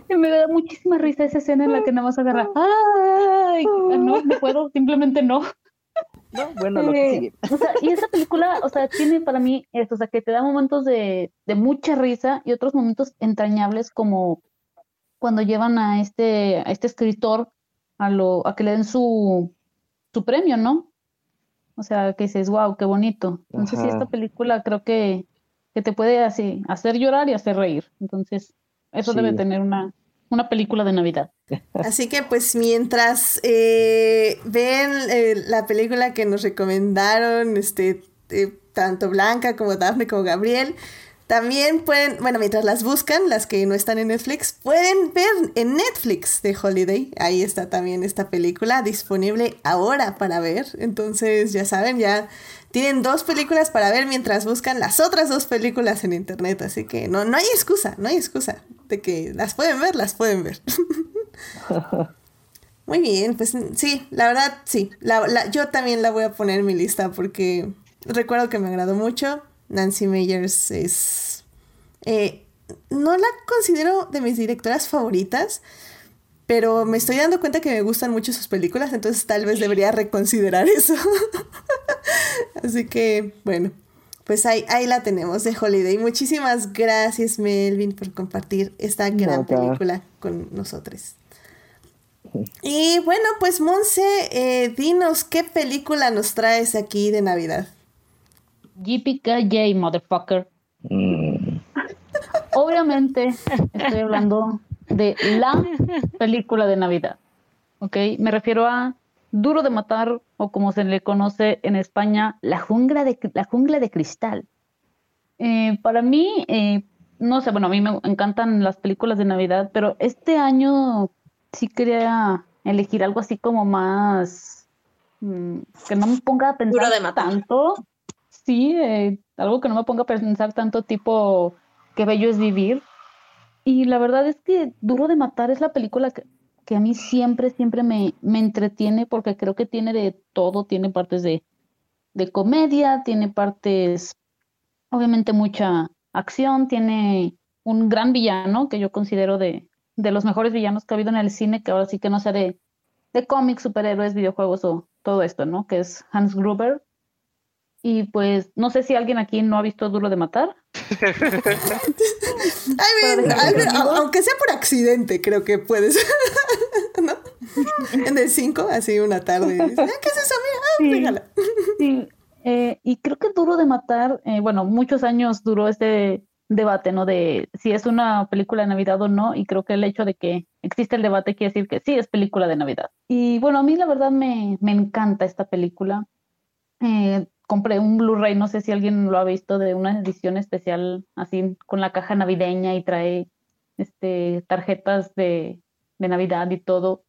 Y me da muchísima risa esa escena en la que nada más agarra, ay, no, no puedo, simplemente no. No, bueno, lo que sigue. o sea, y esa película, o sea, tiene para mí esto, o sea, que te da momentos de, de mucha risa y otros momentos entrañables como cuando llevan a este, a este escritor a lo, a que le den su, su premio, ¿no? O sea, que dices, wow, qué bonito. Entonces, sí, Ajá. esta película creo que, que te puede así hacer llorar y hacer reír. Entonces, eso debe tener una, una película de Navidad. Así que pues mientras eh, ven eh, la película que nos recomendaron, este, eh, tanto Blanca como Daphne como Gabriel, también pueden, bueno, mientras las buscan, las que no están en Netflix, pueden ver en Netflix de Holiday. Ahí está también esta película disponible ahora para ver. Entonces, ya saben, ya tienen dos películas para ver mientras buscan las otras dos películas en internet. Así que no, no hay excusa, no hay excusa de que las pueden ver, las pueden ver. [LAUGHS] Muy bien, pues sí, la verdad sí. La, la- yo también la voy a poner en mi lista porque recuerdo que me agradó mucho. Nancy Meyers es... eh, no la considero de mis directoras favoritas, pero me estoy dando cuenta que me gustan mucho sus películas, entonces tal vez debería reconsiderar eso. [LAUGHS] Así que, bueno, pues ahí, ahí la tenemos de Holiday. Muchísimas gracias, Melvin, por compartir esta gran Nada. película con nosotros. Y bueno, pues Monse, eh, dinos qué película nos traes aquí de Navidad. JPKJ, motherfucker. Mm, Obviamente estoy hablando de la película de Navidad, ¿ok? Me refiero a Duro de Matar o como se le conoce en España, La Jungla de, la jungla de Cristal. Eh, para mí, eh, no sé, bueno, a mí me encantan las películas de Navidad, pero este año sí quería elegir algo así como más mm, que no me ponga a pensar Duro de matar. tanto. Sí, eh, algo que no me ponga a pensar tanto tipo qué bello es vivir. Y la verdad es que Duro de Matar es la película que, que a mí siempre, siempre me, me entretiene porque creo que tiene de todo, tiene partes de, de comedia, tiene partes, obviamente mucha acción, tiene un gran villano que yo considero de, de los mejores villanos que ha habido en el cine, que ahora sí que no sea de, de cómics, superhéroes, videojuegos o todo esto, ¿no? Que es Hans Gruber. Y pues no sé si alguien aquí no ha visto Duro de Matar. I mean, I mean, au- aunque sea por accidente, creo que puedes. [LAUGHS] ¿No? En el 5, así una tarde. dices, "Ah, ¿Qué es eso? Mira, ah, Sí. déjala". [LAUGHS] Sí, eh, y creo que Duro de Matar, eh, bueno, muchos años duró este debate, ¿no? De si es una película de Navidad o no, y creo que el hecho de que existe el debate quiere decir que sí es película de Navidad. Y bueno, a mí la verdad me, me encanta esta película. Eh, compré un Blu-ray, no sé si alguien lo ha visto, de una edición especial así con la caja navideña y trae este, tarjetas de, de Navidad y todo.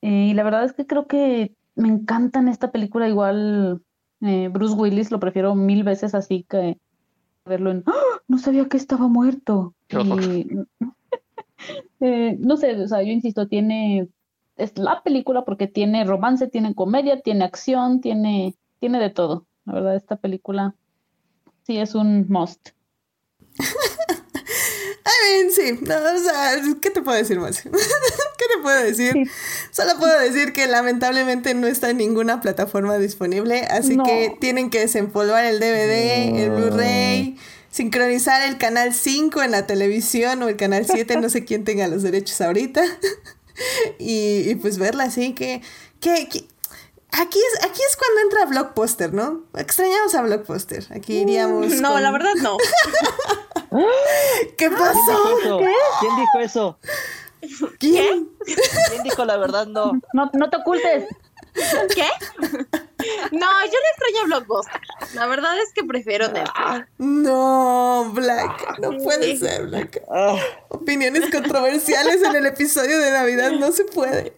Eh, y la verdad es que creo que me encanta en esta película igual eh, Bruce Willis, lo prefiero mil veces así que verlo en ¡Ah! no sabía que estaba muerto. Y, [LAUGHS] eh, no sé, o sea, yo insisto, tiene, es la película porque tiene romance, tiene comedia, tiene acción, tiene, tiene de todo. La verdad, esta película sí es un must. [LAUGHS] I mean, sí. No, o sea, ¿qué te puedo decir más? [LAUGHS] ¿Qué te puedo decir? Sí. Solo puedo decir que lamentablemente no está en ninguna plataforma disponible, así No. que tienen que desempolvar el DVD, el. Blu-ray, sincronizar el canal 5 en la televisión o el canal 7, no sé quién tenga los derechos ahorita. [LAUGHS] y, y pues verla así que, que, que- aquí es aquí es cuando entra Blockbuster, ¿no? Extrañamos a Blockbuster. Aquí iríamos No, con- la verdad no. [LAUGHS] ¿Qué ¿Quién pasó? dijo eso? ¿Quién dijo eso? ¿Quién? ¿Quién dijo la verdad? No. No, no te ocultes. ¿Qué? No, yo le extraño a Blockbuster. La verdad es que prefiero Netflix. No, Black, no puede ser, Black. Ah, Opiniones controversiales en el episodio de Navidad no se puede.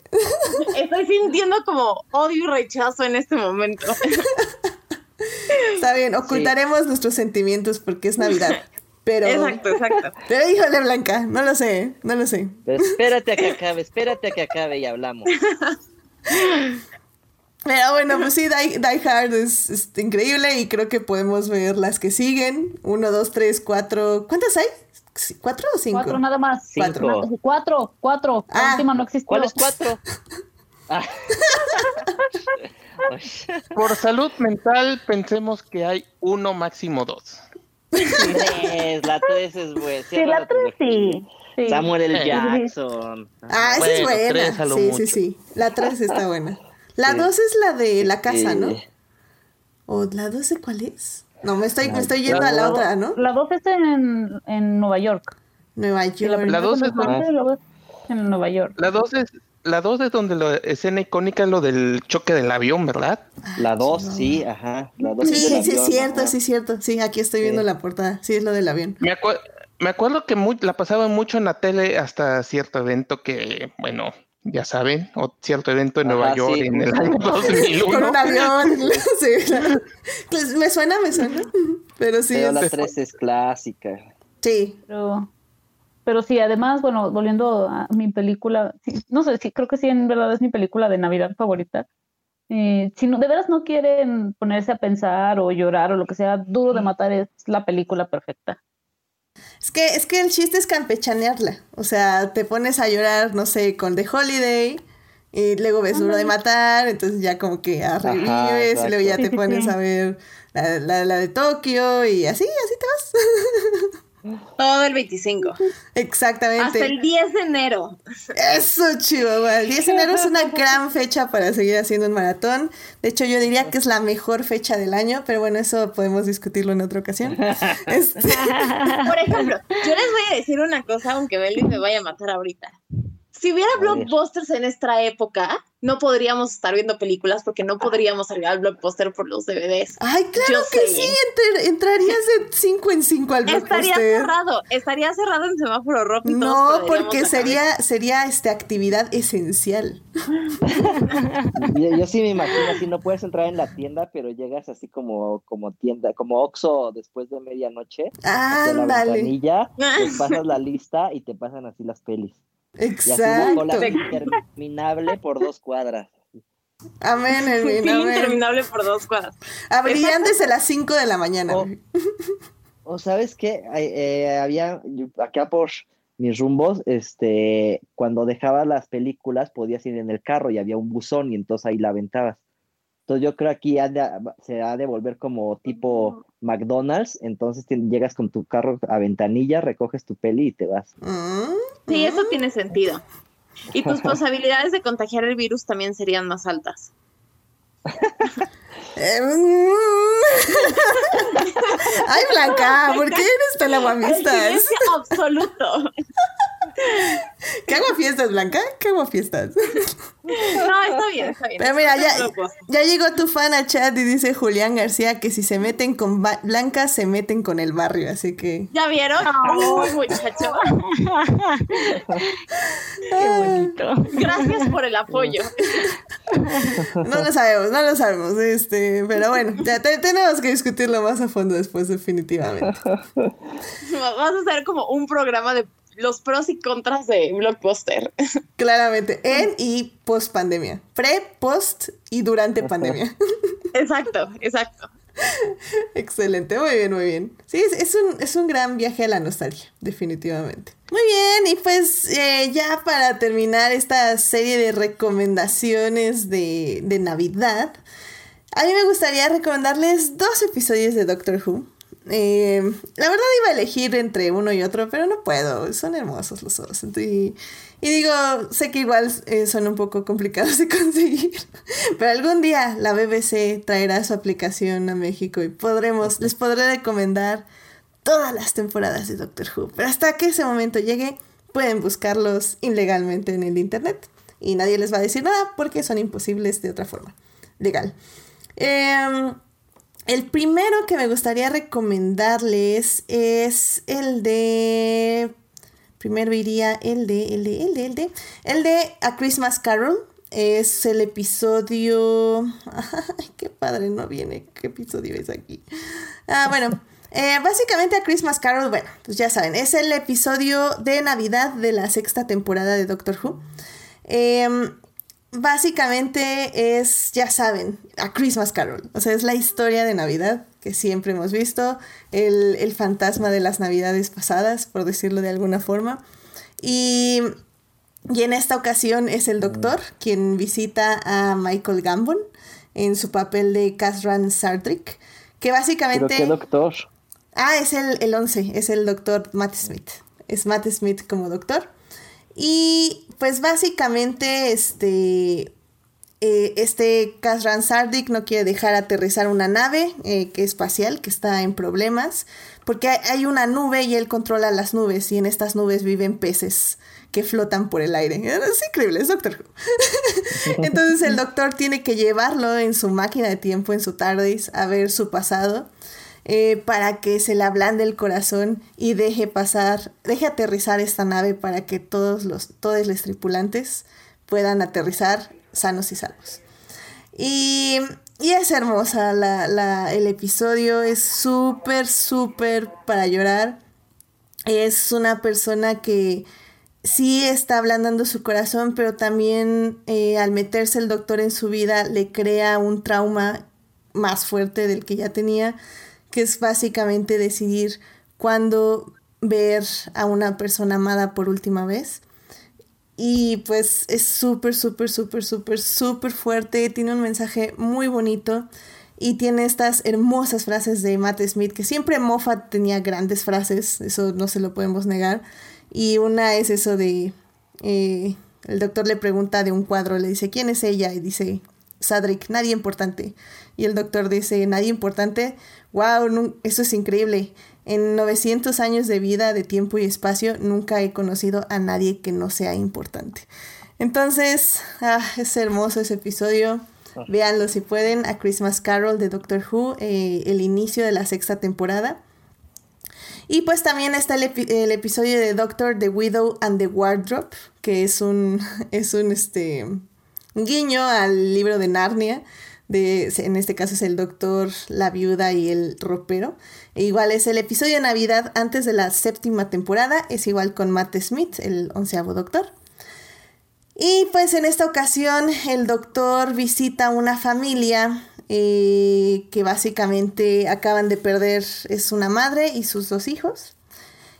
Estoy sintiendo como odio y rechazo en este momento. Está bien, ocultaremos nuestros sentimientos porque es Navidad. Pero, Exacto, exacto. pero híjole, Blanca, no lo sé, no lo sé. pero espérate a que acabe, espérate a que acabe y hablamos. [LAUGHS] Pero bueno, pues sí, Die, Die Hard es, es increíble y creo que podemos ver las que siguen. Uno, dos, tres, cuatro. ¿Cuántas hay? ¿Cuatro o cinco? Cuatro nada más. Cuatro. Cinco. Cuatro, cuatro. La Ah, última no existió. ¿Cuáles cuatro? [LAUGHS] Ah. [LAUGHS] Por salud mental, pensemos que hay uno, máximo dos. Tres, la tres es buena. Sí, la tres sí. sí. Samuel L. Jackson. Ah, esa es Bueno, tres a buena. lo Sí, sí, sí. La tres está buena. La Sí. dos es la de la casa, ¿no? Eh, ¿O la dos de cuál es? No, me estoy, me La- estoy yendo la a la otra, ¿no? La dos es en, en Nueva York. Nueva York. dos en es es en Nueva York. La dos es, la dos es donde la escena icónica es lo del choque del avión, ¿verdad? La dos, sí, ajá. La dos Sí, es sí, es avión, cierto, ajá. sí, es cierto. Sí, aquí estoy viendo Sí. la portada. Sí, es lo del avión. Me, acue- me acuerdo que mu- la pasaban mucho en la tele hasta cierto evento que, bueno, ya saben, o cierto evento en Nueva York sí, en el justo. año [LAUGHS] Con 2001. un avión. [LAUGHS] sí, claro. Pues, me suena, me suena. Pero sí, Pero la es- tres es clásica. sí. Pero, pero sí, además, bueno, volviendo a mi película, sí, no sé, sí, creo que sí, en verdad es mi película de Navidad favorita. Eh, si no, de veras no quieren ponerse a pensar o llorar o lo que sea, Duro de Matar es la película perfecta. Es que, es que el chiste es campechanearla. O sea, te pones a llorar, no sé, con The Holiday. Y luego ves Duro de Matar, entonces ya como que revives y luego ya te pones sí. a ver la, la- la de Tokio y así, así te vas. [LAUGHS] Todo el 25. Exactamente. Hasta el 10 de enero. Eso, Chihuahua. El 10 de enero es una gran fecha para seguir haciendo un maratón. De hecho, yo diría que es la mejor fecha del año, pero bueno, eso podemos discutirlo en otra ocasión. [LAUGHS] Este, Por ejemplo, yo les voy a decir una cosa, aunque Belly me vaya a matar ahorita. Si hubiera A ver. blockbusters en esta época, no podríamos estar viendo películas porque no podríamos salir al blockbuster por los DVDs. Ay, claro Yo que sé. sí, entrarías de 5 en 5 al Estaría blockbuster. cerrado, estaría cerrado en semáforo rojo. No, porque sería, sería este, actividad esencial. [LAUGHS] Yo, yo sí me imagino así, no puedes entrar en la tienda, pero llegas así como, como tienda, como Oxxo después de medianoche, hacia la Ándale. ventanilla, les [LAUGHS] pasas la lista y te pasan así las pelis. Y así una Exacto. cola [LAUGHS] interminable por dos cuadras. Amén, amén. interminable por dos cuadras. Abrirían desde las 5 de la mañana. Oh. [LAUGHS] O sabes qué, eh, había yo- acá por mis rumbos, este, cuando dejabas las películas podías ir en el carro y había un buzón y entonces ahí la aventabas. Entonces yo creo aquí ha de- se ha de volver como tipo McDonald's, entonces te- llegas con tu carro a ventanilla, recoges tu peli y te vas. Sí, eso tiene sentido. Y tus [LAUGHS] posibilidades de contagiar el virus también serían más altas. [LAUGHS] Ay, Blanca, ¿por qué eres tan? Silencio absoluto. [LAUGHS] ¿Qué aguafiestas, Blanca? ¿Qué aguafiestas? No, está bien, está bien. Pero mira, ya, ya llegó tu fan a chat y dice Julián García que si se meten con Blanca, se meten con el barrio, así que... ¿Ya vieron? Uy, muchacho. Qué bonito. Gracias por el apoyo. No lo sabemos, no lo sabemos, este, pero bueno, ya te- tenemos que discutirlo más a fondo después definitivamente. Vas a hacer como un programa de los pros y contras de Blockbuster. [LAUGHS] Claramente, en y post pandemia. Pre, post y durante pandemia. [LAUGHS] Exacto, exacto. Excelente, muy bien, muy bien. Sí, es, es un, es un gran viaje a la nostalgia, definitivamente. Muy bien, y pues eh, ya para terminar esta serie de recomendaciones de, de Navidad, a mí me gustaría recomendarles dos episodios de Doctor Who. Eh, la verdad iba a elegir entre uno y otro, pero no puedo, son hermosos los dos. Y, y digo, sé que igual eh, son un poco complicados [LAUGHS] de conseguir, pero algún día la BBC traerá su aplicación a México y podremos, les podré recomendar todas las temporadas de Doctor Who. Pero hasta que ese momento llegue, pueden buscarlos ilegalmente en el internet y nadie les va a decir nada porque son imposibles de otra forma legal. Em, el primero que me gustaría recomendarles es el de. Primero iría el de, el de, el de, el de. El de A Christmas Carol. Es el episodio. [LAUGHS] Ay, qué padre, no viene. ¿Qué episodio es aquí? Ah, bueno. eh, básicamente A Christmas Carol, bueno, pues ya saben, es el episodio de Navidad de la sexta temporada de Doctor Who. Em, básicamente es, ya saben, A Christmas Carol. O sea, es la historia de Navidad que siempre hemos visto, el, el fantasma de las Navidades pasadas, por decirlo de alguna forma. Y, y en esta ocasión es el doctor quien visita a Michael Gambon en su papel de Casran Sardrick, que Pero básicamente... qué doctor. Ah, es el, el 11, es el doctor Matt Smith. Es Matt Smith como doctor. Y pues básicamente este, eh, este Kazran Sardik no quiere dejar aterrizar una nave eh, que es espacial, que está en problemas, porque hay, una nube y él controla las nubes y en estas nubes viven peces que flotan por el aire. [LAUGHS] Es increíble, es Doctor. [LAUGHS] Entonces el doctor tiene que llevarlo en su máquina de tiempo, en su TARDIS, a ver su pasado eh, para que se le ablande el corazón y deje pasar, deje aterrizar esta nave para que todos los, todos los tripulantes puedan aterrizar sanos y salvos. Y, y es hermosa la, la- el episodio, es súper, súper para llorar. Es una persona que sí está ablandando su corazón, pero también eh, al meterse el doctor en su vida le crea un trauma más fuerte del que ya tenía, que es básicamente decidir cuándo ver a una persona amada por última vez. Y pues es súper, súper, súper, súper, súper fuerte. Tiene un mensaje muy bonito. Y tiene estas hermosas frases de Matt Smith, que siempre Moffat tenía grandes frases, eso no se lo podemos negar. Y una es eso de, eh, el doctor le pregunta de un cuadro, le dice, ¿quién es ella? Y dice, Sadrick, nadie importante. Y el doctor dice, nadie importante, wow, no- eso es increíble. En 900 años de vida, de tiempo y espacio, nunca he conocido a nadie que no sea importante. Entonces, ah, es hermoso ese episodio. Véanlo si pueden, a Christmas Carol de Doctor Who, eh, el inicio de la sexta temporada. Y pues también está el, episodio de Doctor The Widow and the Wardrobe, que es un, [LAUGHS] es un, este, guiño al libro de Narnia. De, en este caso es el Doctor, la Viuda y el Ropero. E igual es el episodio de Navidad antes de la séptima temporada, es igual con Matt Smith, el onceavo Doctor. Y pues en esta ocasión el doctor visita una familia eh, que básicamente acaban de perder, es una madre y sus dos hijos.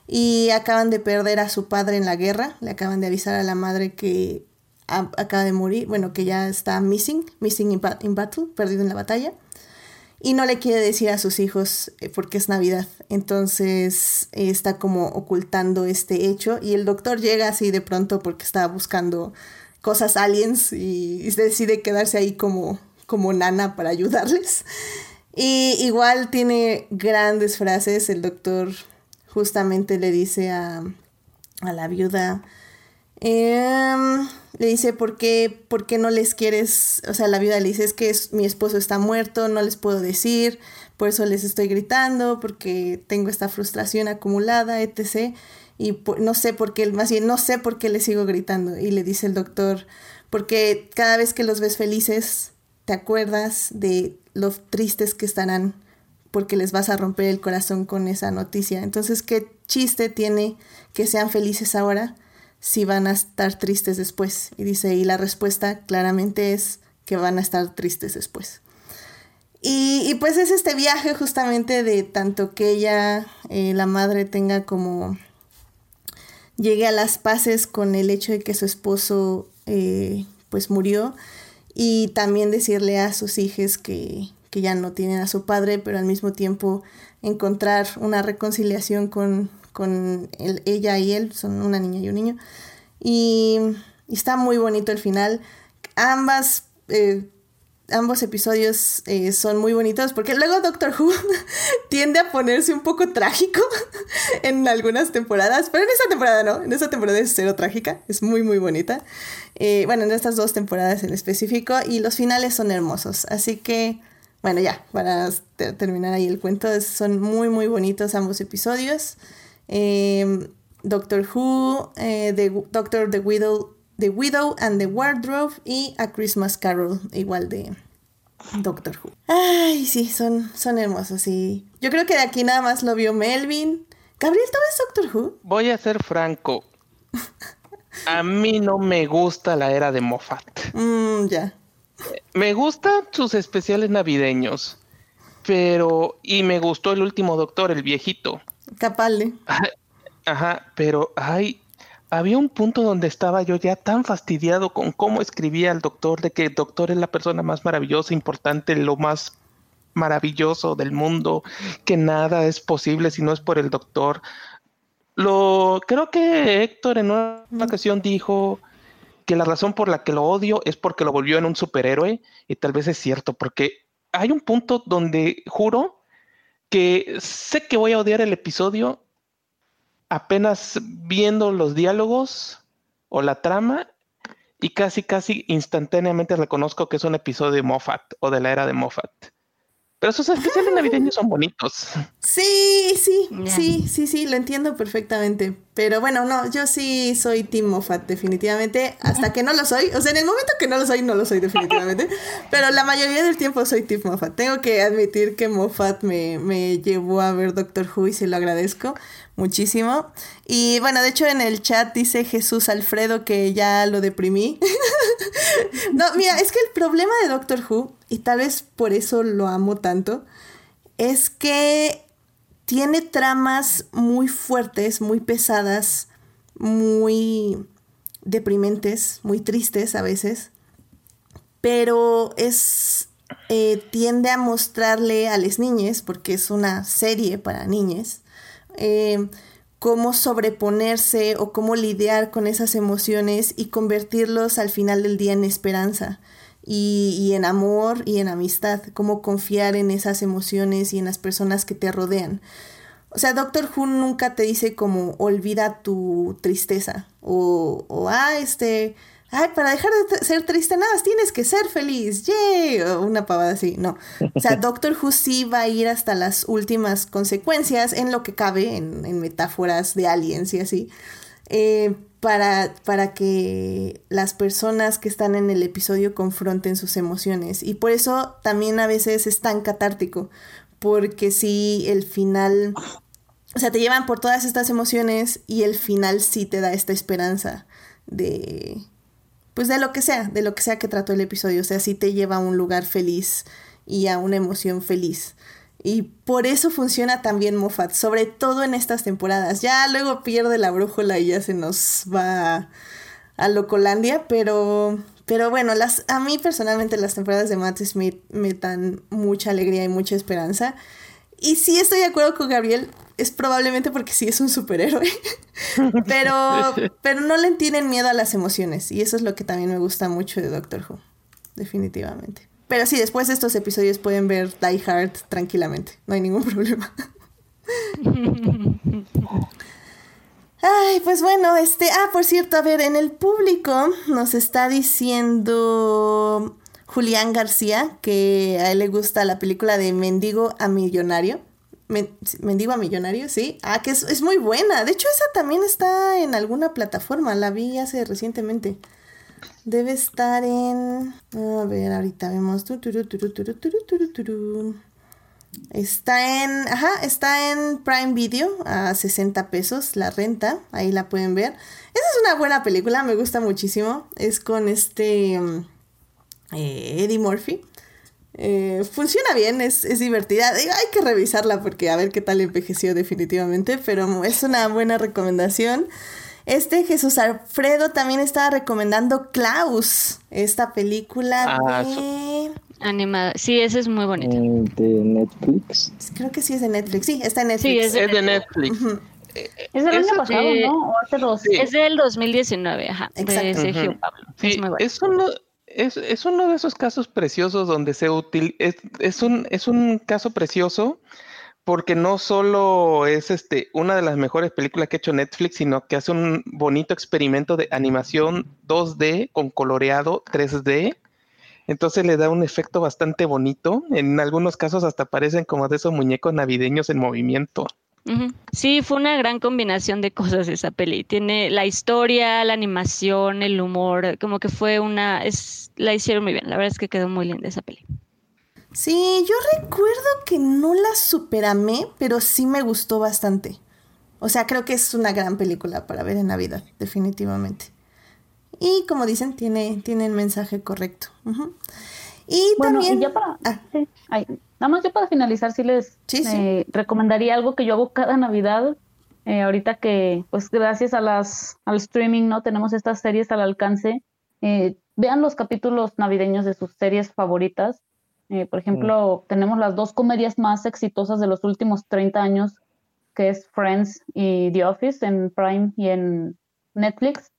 Y acaban de perder a su padre en la guerra. Le acaban de avisar a la madre que acaba de morir, bueno, que ya está missing, missing in, in battle, perdido en la batalla y no le quiere decir a sus hijos eh, porque es Navidad. Entonces eh, está como ocultando este hecho y el doctor llega así de pronto porque estaba buscando cosas aliens y, decide quedarse ahí como, como nana para ayudarles. Y igual tiene grandes frases. El doctor justamente le dice a, a la viuda, Em, le dice, ¿por qué, ¿por qué no les quieres? O sea, la viuda le dice, es que mi esposo está muerto, no les puedo decir, por eso les estoy gritando, porque tengo esta frustración acumulada, etc. Y no sé por qué, más bien, no sé por qué le sigo gritando. Y le dice el doctor, porque cada vez que los ves felices, te acuerdas de lo tristes que estarán porque les vas a romper el corazón con esa noticia. Entonces, ¿qué chiste tiene que sean felices ahora? Si van a estar tristes después. Y dice, y la respuesta claramente es que van a estar tristes después. Y, pues es este viaje justamente de tanto que ella, eh, la madre, tenga como llegue a las paces con el hecho de que su esposo eh, pues murió y también decirle a sus hijos que, que ya no tienen a su padre, pero al mismo tiempo encontrar una reconciliación con, con ella y él, son una niña y un niño. Y, está muy bonito el final. Ambas, eh, ambos episodios eh, son muy bonitos porque luego Doctor Who [LAUGHS] tiende a ponerse un poco trágico [LAUGHS] en algunas temporadas, pero en esta temporada no, en esta temporada es cero trágica, es muy muy bonita. Eh, bueno, en estas dos temporadas en específico y los finales son hermosos, así que... Bueno, ya, para terminar ahí el cuento, son muy, muy bonitos ambos episodios. Em, Doctor Who, eh, the Doctor the Widow, the Widow and the Wardrobe y A Christmas Carol, igual de Doctor Who. Ay, sí, son, son hermosos y yo creo que de aquí nada más lo vio Melvin. Gabriel, ¿tú ves Doctor Who? Voy a ser franco. A mí no me gusta la era de Moffat. Mm, ya. Me gustan sus especiales navideños, pero y me gustó el último Doctor, el viejito. Capaldi. [LAUGHS] Ajá, pero hay, había un punto donde estaba yo ya tan fastidiado con cómo escribía el doctor, de que el doctor es la persona más maravillosa, importante, lo más maravilloso del mundo, que nada es posible si no es por el doctor. Lo creo que Héctor en una ocasión dijo que la razón por la que lo odio es porque lo volvió en un superhéroe y tal vez es cierto, porque hay un punto donde juro que sé que voy a odiar el episodio apenas viendo los diálogos o la trama y casi casi instantáneamente reconozco que es un episodio de Moffat o de la era de Moffat. Pero esos especiales navideños son bonitos. Sí, sí, sí, sí, sí, lo entiendo perfectamente. Pero bueno, no, yo sí soy Tim Moffat, definitivamente. Hasta que no lo soy. O sea, en el momento que no lo soy, no lo soy definitivamente. [LAUGHS] pero la mayoría del tiempo soy Tim Moffat. Tengo que admitir que Moffat me, me llevó a ver Doctor Who y se lo agradezco muchísimo. Y bueno, de hecho en el chat dice Jesús Alfredo que ya lo deprimí. [LAUGHS] no, mira, es que el problema de Doctor Who, y tal vez por eso lo amo tanto, es que tiene tramas muy fuertes, muy pesadas, muy deprimentes, muy tristes a veces, pero es eh, tiende a mostrarle a las niñas, porque es una serie para niñas, eh, cómo sobreponerse o cómo lidiar con esas emociones y convertirlos al final del día en esperanza y, en amor y en amistad, cómo confiar en esas emociones y en las personas que te rodean. o sea, Doctor Who nunca te dice como olvida tu tristeza o, o ah, este, ay, para dejar de ser triste nada, tienes que ser feliz, yay, o una pavada así, no. O sea, [LAUGHS] Doctor Who sí va a ir hasta las últimas consecuencias en lo que cabe, en, en metáforas de aliens y así, eh, para, para que las personas que están en el episodio confronten sus emociones. Y por eso también a veces es tan catártico, porque si el final o sea, te llevan por todas estas emociones y el final sí te da esta esperanza de, pues de lo que sea, de lo que sea que trató el episodio. O sea, sí te lleva a un lugar feliz y a una emoción feliz. Y por eso funciona también Moffat, sobre todo en estas temporadas. Ya luego pierde la brújula y ya se nos va a Locolandia, pero, pero bueno, las, a mí personalmente las temporadas de Matt Smith me dan mucha alegría y mucha esperanza. Y sí estoy de acuerdo con Gabriel, es probablemente porque sí es un superhéroe, [LAUGHS] pero, [LAUGHS] pero no le tienen miedo a las emociones y eso es lo que también me gusta mucho de Doctor Who, definitivamente. Pero sí, después de estos episodios pueden ver Die Hard tranquilamente, no hay ningún [LAUGHS] problema. Ay, pues bueno, este, ah, por cierto, a ver, en el público nos está diciendo Julián García que a él le gusta la película de Mendigo a Millonario. Mendigo a Millonario, sí. Ah, que es, muy buena. De hecho, esa también está en alguna plataforma. La vi hace recientemente. Debe estar en. A ver, ahorita vemos. Está en. Ajá, está en Prime Video a 60 pesos la renta. Ahí la pueden ver. Esa es una buena película, me gusta muchísimo. Es con este. Eddie Murphy. Eh, funciona bien, es, divertida. Hay que revisarla porque a ver qué tal envejeció definitivamente, pero es una buena recomendación. Este Jesús Alfredo también estaba recomendando Klaus, esta película ah, de... Animada. Sí, ese es muy bonito. Mm, de Netflix. Creo que sí es de Netflix. Sí, está en Netflix. Sí, es de, Netflix. Es del año pasado, ¿no? O hace dos. Es del 2019, ajá. Exacto. De Sergio Pablo. Sí, es, bueno es, uno de esos casos preciosos donde se utiliza, es, un, es un caso precioso porque no solo es este, una de las mejores películas que ha hecho Netflix, sino que hace un bonito experimento de animación 2D con coloreado 3D. Entonces le da un efecto bastante bonito. En algunos casos hasta parecen como de esos muñecos navideños en movimiento. Sí, fue una gran combinación de cosas esa peli. Tiene la historia, la animación, el humor, como que fue una, es, la hicieron muy bien. La verdad es que quedó muy linda esa peli. Sí, yo recuerdo que no la superamé, pero sí me gustó bastante. O sea, creo que es una gran película para ver en Navidad, definitivamente. Y como dicen, tiene, tiene el mensaje correcto. Y también... ya para... Ah. Nada más yo para finalizar, sí les eh, recomendaría algo que yo hago cada Navidad. Eh, ahorita que, pues gracias a las, al streaming, ¿no? Tenemos estas series al alcance. Eh, vean los capítulos navideños de sus series favoritas. Por ejemplo, mm. tenemos las dos comedias más exitosas de los últimos 30 años, que es Friends y The Office en Prime y en Netflix.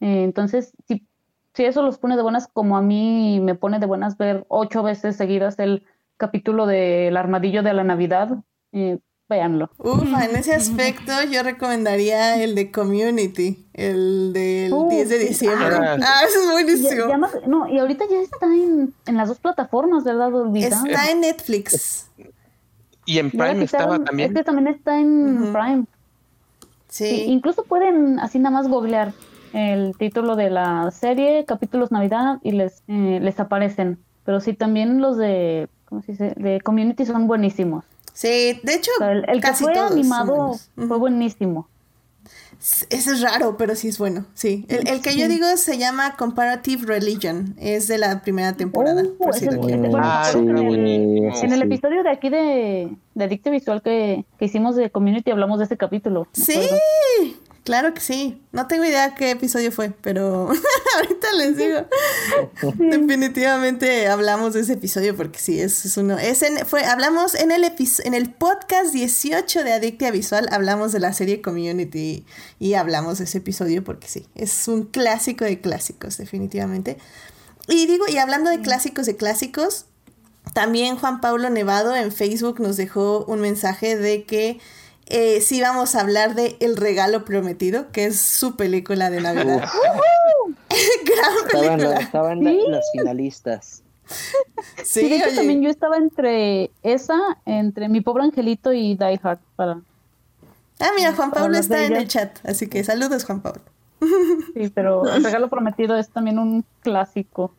entonces, si, si eso los pone de buenas, como a mí me pone de buenas ver ocho veces seguidas el capítulo del armadillo de la Navidad. Eh, véanlo. Ufa, en ese [LAUGHS] aspecto yo recomendaría el de Community, el del 10 de diciembre. Ah, ah eso es buenísimo. no, y ahorita ya está en, en las dos plataformas, ¿verdad, Está en Netflix. Y en Prime estaba también. Este también está en Prime. Sí. Incluso pueden así nada más googlear el título de la serie, capítulos Navidad, y les, eh, les aparecen. Pero sí, también los de de Community son buenísimos. Sí, de hecho, el, que fue animado fue buenísimo. Ese es raro, pero sí es bueno, sí. El, que yo digo se llama Comparative Religion, es de la primera temporada. en, el, episodio de aquí de, de Adicte Visual que, que, hicimos de Community hablamos de ese capítulo. Sí, Claro que sí. No tengo idea qué episodio fue, pero [LAUGHS] ahorita les digo. [LAUGHS] Definitivamente hablamos de ese episodio porque sí, es, uno. Es fue, hablamos en el, en el podcast 18 de Adictia Visual, hablamos de la serie Community y hablamos de ese episodio porque sí, es un clásico de clásicos, definitivamente. Y digo, y hablando de clásicos de clásicos, también Juan Pablo Nevado en Facebook nos dejó un mensaje de que eh, sí vamos a hablar de El Regalo Prometido, que es su película de Navidad. [LAUGHS] Gran Estaban, película. estaban Sí. las finalistas. [LAUGHS] Sí, Sí, de hecho oye. también yo estaba entre esa, entre Mi Pobre Angelito y Die Hard para... Ah, mira, Juan Pablo está en el chat, así que saludos, Juan Pablo. Sí, pero [LAUGHS] El Regalo Prometido es también un clásico.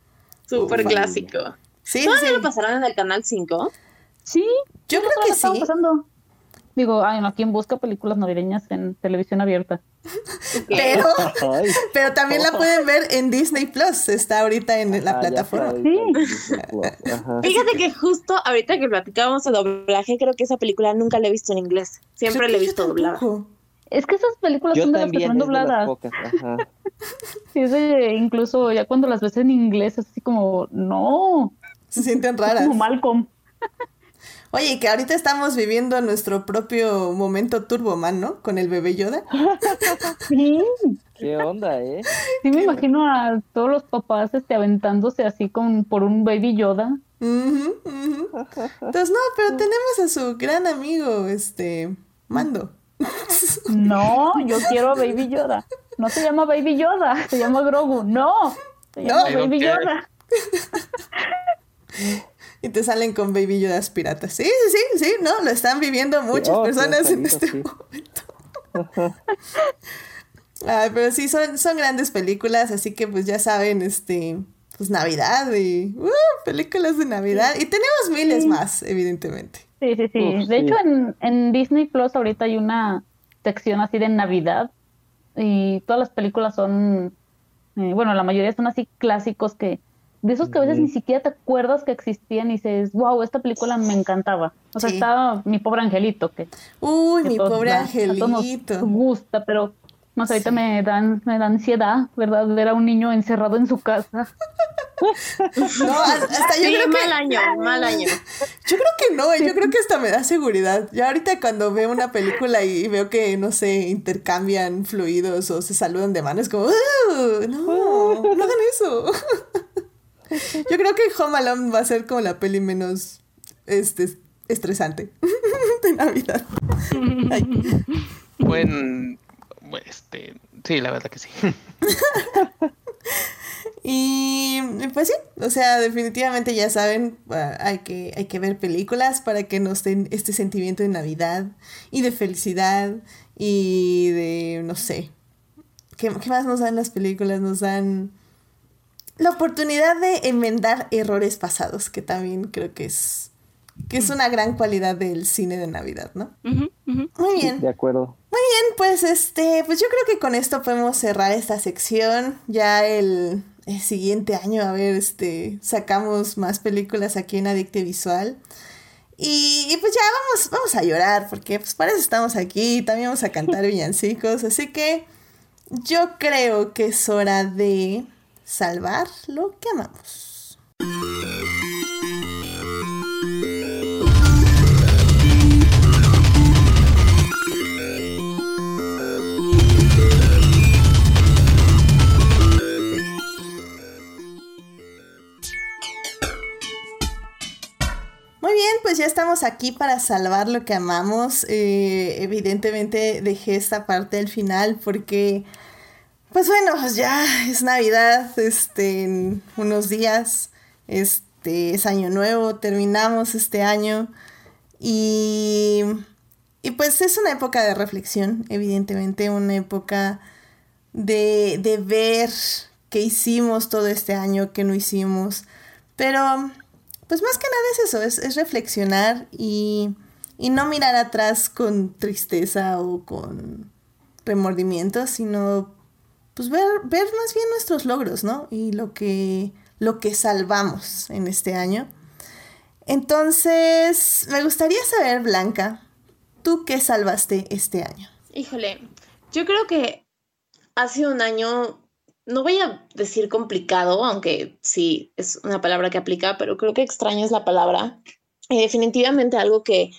Súper clásico. Sí, ¿Todavía sí. lo pasarán en el canal 5? Sí, Yo creo que lo sí. pasando. Digo, ay, no, ¿quién busca películas navideñas en televisión abierta? Pero, [LAUGHS] [LAUGHS] pero también la pueden ver en Disney Plus. Está ahorita en la ah, plataforma. Sí. [LAUGHS] Fíjate que justo ahorita que platicábamos de doblaje, creo que esa película nunca la he visto en inglés. Siempre Creo la he visto doblada. Es que esas películas Yo son de las que son dobladas. Sí, es de- incluso ya cuando las ves en inglés es así como, no, Se sienten raras. como Malcolm. Oye, que ahorita estamos viviendo nuestro propio momento Turboman, ¿no? Con el bebé Yoda. [LAUGHS] Sí, ¿Qué onda, eh? sí me imagino a todos los papás este, aventándose así con, por un baby Yoda. Entonces, no, pero tenemos a su gran amigo, este, Mando. [LAUGHS] No, [LAUGHS] yo quiero a baby Yoda. No se llama baby Yoda, se llama Grogu. No, se No. llama don't baby. Yoda. Y te salen con Baby Yodas piratas. Sí, sí, sí, sí, no, lo están viviendo muchas oh, sí, personas en este sí. momento. [LAUGHS] Ay, pero sí, son, son grandes películas, así que pues ya saben, este, pues Navidad y uh, películas de Navidad. Y tenemos miles más, evidentemente. Sí, sí, sí. Uf, de sí. hecho, en, en Disney Plus ahorita hay una sección así de Navidad y todas las películas son, eh, bueno, la mayoría son así clásicos que, de esos que a veces ni siquiera te acuerdas que existían y dices, wow, esta película me encantaba. O sea, Sí. estaba Mi Pobre Angelito, que, Uy, que mi todos pobre da- a todos nos angelito. gusta, pero no sé, ahorita Sí. me dan, me da ansiedad, ¿verdad? Ver a un niño encerrado en su casa. No, hasta yo Sí, creo que mal año, mal año. Yo creo que no, yo creo que hasta me da seguridad. Ya ahorita cuando veo una película y veo que, no sé, intercambian fluidos o se saludan de mano, es como, "Uh, no, no hagan eso. [LAUGHS] [LAUGHS] Yo creo que Home Alone va a ser como la peli menos este, estresante [LAUGHS] de Navidad. Ay. Bueno, este, sí, la verdad que sí. [LAUGHS] Y pues sí, o sea, definitivamente ya saben, ah, hay que, hay que ver películas para que nos den este sentimiento de Navidad y de felicidad y de, no sé, ¿qué, qué más nos dan las películas? Nos dan la oportunidad de enmendar errores pasados, que también creo que es, que es una gran cualidad del cine de Navidad, ¿no? Muy bien. De acuerdo. Bien, pues este, pues yo creo que con esto podemos cerrar esta sección. Ya el, el siguiente año, a ver, este, sacamos más películas aquí en Adicte Visual. Y, y pues ya vamos, vamos a llorar, porque pues para eso estamos aquí, también vamos a cantar [LAUGHS] villancicos, así que yo creo que es hora de salvar lo que amamos. Muy bien, pues ya estamos aquí para salvar lo que amamos. Eh, evidentemente dejé esta parte al final porque, pues bueno, ya es Navidad, este, en unos días, este, es Año Nuevo, terminamos este año y, y pues es una época de reflexión, evidentemente, una época de, de ver qué hicimos todo este año, qué no hicimos, pero pues más que nada es eso, es, es reflexionar y, y no mirar atrás con tristeza o con remordimiento, sino pues ver, ver más bien nuestros logros, ¿no? Y lo que, lo que salvamos en este año. Entonces, me gustaría saber, Blanca, ¿tú qué salvaste este año? Híjole, yo creo que ha sido un año, no voy a decir complicado, aunque sí es una palabra que aplica, pero creo que extraño es la palabra. Y definitivamente algo que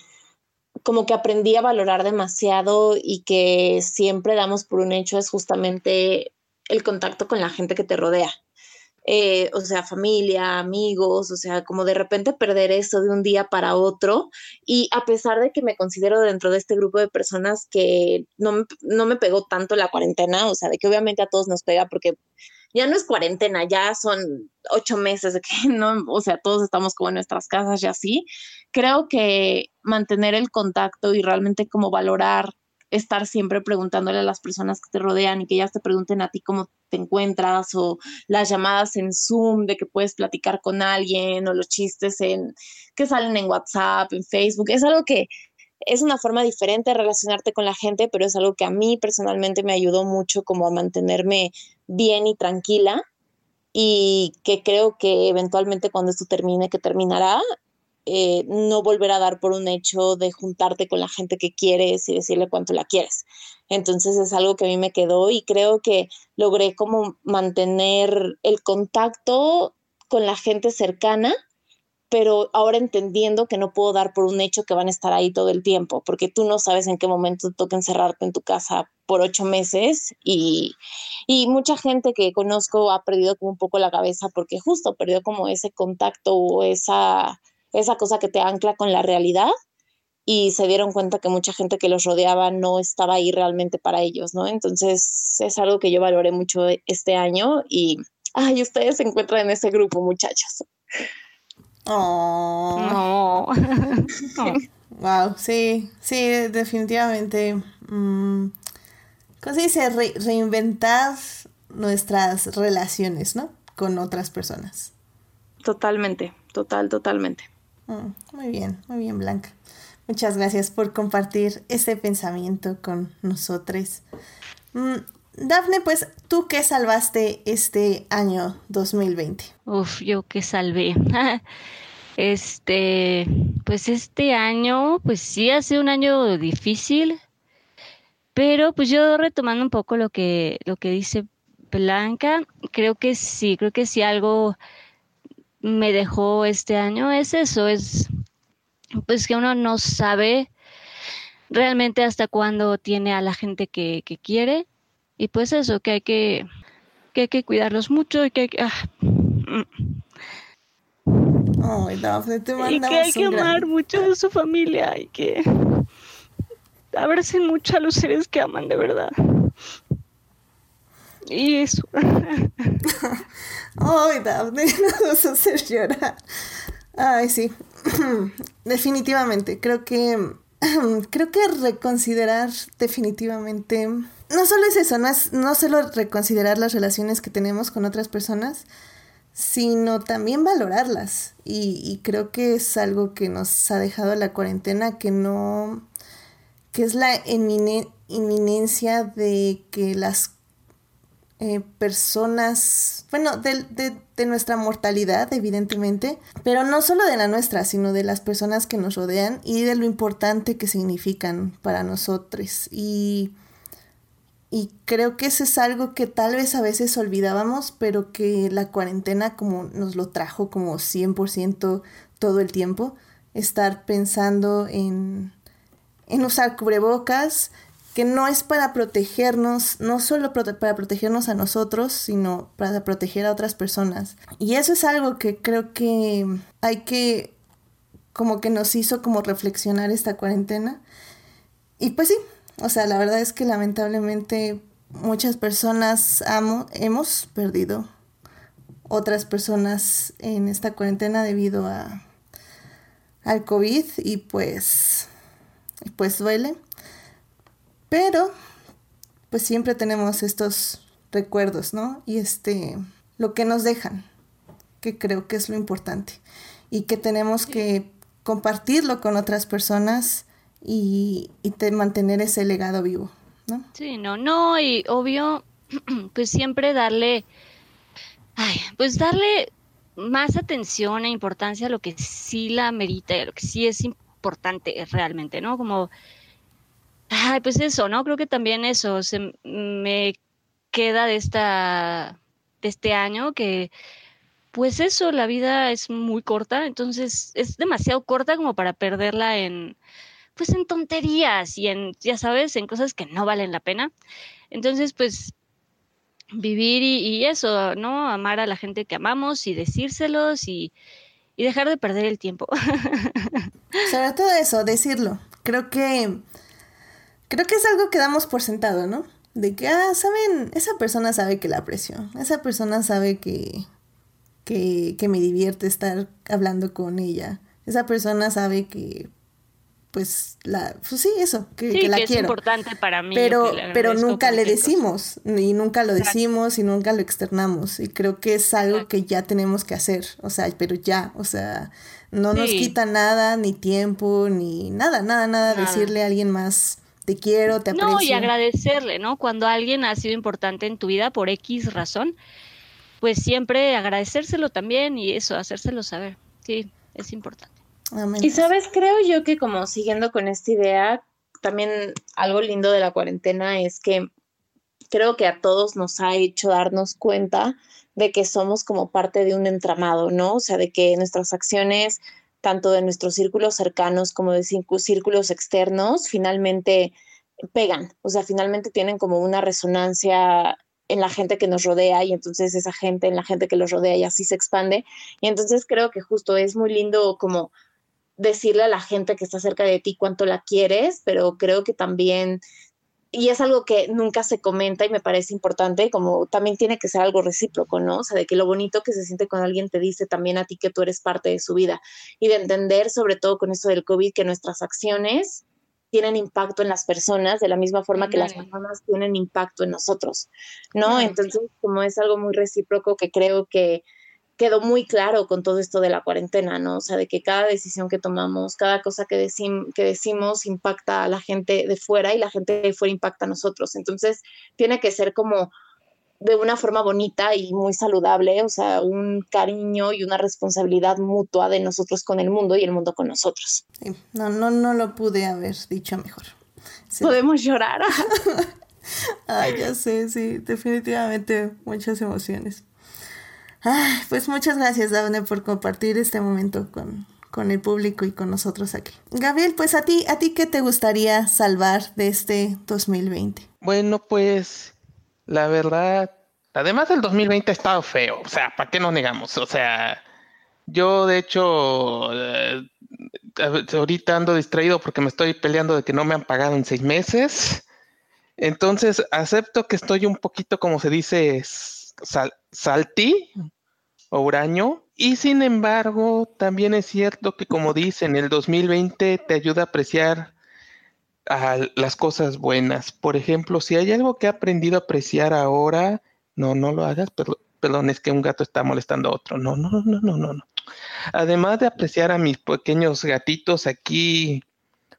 como que aprendí a valorar demasiado y que siempre damos por un hecho es justamente el contacto con la gente que te rodea. eh, o sea, familia, amigos, o sea, como de repente perder eso de un día para otro. Y a pesar de que me considero dentro de este grupo de personas que no no me pegó tanto la cuarentena, o sea, de que obviamente a todos nos pega porque ya no es cuarentena, ya son ocho meses que [LAUGHS] no, o sea, todos estamos como en nuestras casas y así. Creo que mantener el contacto y realmente como valorar estar siempre preguntándole a las personas que te rodean y que ellas te pregunten a ti cómo te encuentras o las llamadas en Zoom de que puedes platicar con alguien o los chistes en que salen en WhatsApp, en Facebook, es algo que es una forma diferente de relacionarte con la gente, pero es algo que a mí personalmente me ayudó mucho como a mantenerme bien y tranquila y que creo que eventualmente cuando esto termine, que terminará, eh, no volver a dar por un hecho de juntarte con la gente que quieres y decirle cuánto la quieres. Entonces es algo que a mí me quedó y creo que logré como mantener el contacto con la gente cercana, pero ahora entendiendo que no puedo dar por un hecho que van a estar ahí todo el tiempo, porque tú no sabes en qué momento toca encerrarte en tu casa por ocho meses y, y mucha gente que conozco ha perdido como un poco la cabeza porque justo perdió como ese contacto o esa esa cosa que te ancla con la realidad y se dieron cuenta que mucha gente que los rodeaba no estaba ahí realmente para ellos, ¿no? Entonces es algo que yo valoré mucho este año y, ay, ustedes se encuentran en ese grupo, muchachos. Oh. wow, [LAUGHS] [LAUGHS] sí, sí, definitivamente. Mm, ¿Cómo se dice? reinventar nuestras relaciones, ¿no? Con otras personas. Totalmente, total, totalmente. Mm, muy bien, muy bien, Blanca. Muchas gracias por compartir este pensamiento con nosotros. Mm, Dafne, pues, ¿tú qué salvaste este año 2020? Uf, yo qué salvé. [LAUGHS] Este, pues este año, pues sí ha sido un año difícil, pero pues yo retomando un poco lo que, lo que dice Blanca, creo que sí, creo que sí algo me dejó este año es eso, es pues que uno no sabe realmente hasta cuándo tiene a la gente que, quiere y pues eso, que hay que, que hay que cuidarlos mucho y que hay que... Ah, y que hay que amar mucho a su familia y que abracen mucho a los seres que aman de verdad. Y eso. [LAUGHS] Ay, Daphne, [LAUGHS] no vas a hacer llorar. Ay, sí. [CLEARS THROAT] definitivamente. Creo que. [CLEARS THROAT] Creo que reconsiderar definitivamente. No solo es eso, no es no solo reconsiderar las relaciones que tenemos con otras personas, sino también valorarlas. Y, y creo que es algo que nos ha dejado la cuarentena, que no. que es la inminencia de que las eh, personas, bueno, de, de, nuestra mortalidad, evidentemente, pero no solo de la nuestra, sino de las personas que nos rodean y de lo importante que significan para nosotros. Y, y creo que eso es algo que tal vez a veces olvidábamos, pero que la cuarentena como nos lo trajo como 100% todo el tiempo, estar pensando en, en usar cubrebocas, que no es para protegernos, no solo para protegernos a nosotros, sino para proteger a otras personas. Y eso es algo que creo que hay que, como que nos hizo como reflexionar esta cuarentena. Y pues sí, o sea, la verdad es que lamentablemente muchas personas amo, hemos perdido otras personas en esta cuarentena debido a al COVID y pues pues duele. Pero, pues siempre tenemos estos recuerdos, ¿no? Y este, lo que nos dejan, que creo que es lo importante. Y que tenemos que compartirlo con otras personas y, mantener ese legado vivo, ¿no? Sí, no, no, y obvio, [CLEARS THROAT] pues siempre darle, ay, pues darle más atención e importancia a lo que sí la merita y a lo que sí es importante realmente, ¿no? Como Ay, pues eso, ¿no? Creo que también eso se me queda de esta de este año que pues eso, la vida es muy corta, entonces es demasiado corta como para perderla en pues en tonterías y en ya sabes, en cosas que no valen la pena. Entonces, pues vivir y, eso, ¿no? Amar a la gente que amamos y decírselos y, y dejar de perder el tiempo. Sobre todo eso, decirlo. Creo que creo que es algo que damos por sentado, ¿no? De que, ah, saben, esa persona sabe que la aprecio, esa persona sabe que, que, que me divierte estar hablando con ella, esa persona sabe que, pues, la, pues sí, eso, que, sí, que la que es quiero. importante para mí. Pero, le pero nunca le cosa. decimos, y nunca lo Exacto. decimos y nunca lo externamos. Y creo que es algo Exacto. que ya tenemos que hacer, o sea, pero ya, o sea, no nos quita nada, ni tiempo, ni nada, nada, nada, Nada. decirle a alguien más, te quiero, te aprecio. No, y agradecerle, ¿no? Cuando alguien ha sido importante en tu vida por X razón, pues siempre agradecérselo también y eso, hacérselo saber. Sí, es importante. Y sabes, creo yo que como siguiendo con esta idea, también algo lindo de la cuarentena es que creo que a todos nos ha hecho darnos cuenta de que somos como parte de un entramado, ¿no? O sea, de que nuestras acciones, tanto de nuestros círculos cercanos como de círcu- círculos externos, finalmente pegan, o sea, finalmente tienen como una resonancia en la gente que nos rodea y entonces esa gente en la gente que los rodea y así se expande. Y entonces creo que justo es muy lindo como decirle a la gente que está cerca de ti cuánto la quieres, pero creo que también, y es algo que nunca se comenta y me parece importante, como también tiene que ser algo recíproco, ¿no? O sea, de que lo bonito que se siente cuando alguien te dice también a ti que tú eres parte de su vida y de entender, sobre todo con esto del COVID, que nuestras acciones tienen impacto en las personas de la misma forma que las personas tienen impacto en nosotros, ¿no? Entonces, como es algo muy recíproco que creo que quedó muy claro con todo esto de la cuarentena, ¿no? O sea, de que cada decisión que tomamos, cada cosa que, decim- que decimos impacta a la gente de fuera y la gente de fuera impacta a nosotros. Entonces, tiene que ser como de una forma bonita y muy saludable, o sea, un cariño y una responsabilidad mutua de nosotros con el mundo y el mundo con nosotros. Sí, No, no, no lo pude haber dicho mejor. Sí. Podemos llorar. [LAUGHS] Ay, ya sé, sí, definitivamente muchas emociones. Ay, pues muchas gracias, Daphne, por compartir este momento con, con el público y con nosotros aquí. Gabriel, pues a ti, ¿a ti qué te gustaría salvar de este 2020? Bueno, pues la verdad, además del 2020 ha estado feo, o sea, ¿para qué nos negamos? O sea, yo de hecho eh, ahorita ando distraído porque me estoy peleando de que no me han pagado en seis meses. Entonces, acepto que estoy un poquito, como se dice, sal saltí o huraño. Y sin embargo, también es cierto que, como dicen, el 2020 te ayuda a apreciar a las cosas buenas. Por ejemplo, si hay algo que he aprendido a apreciar ahora, no, no lo hagas, pero, perdón, es que un gato está molestando a otro. No, no, no, no, no, no. Además de apreciar a mis pequeños gatitos aquí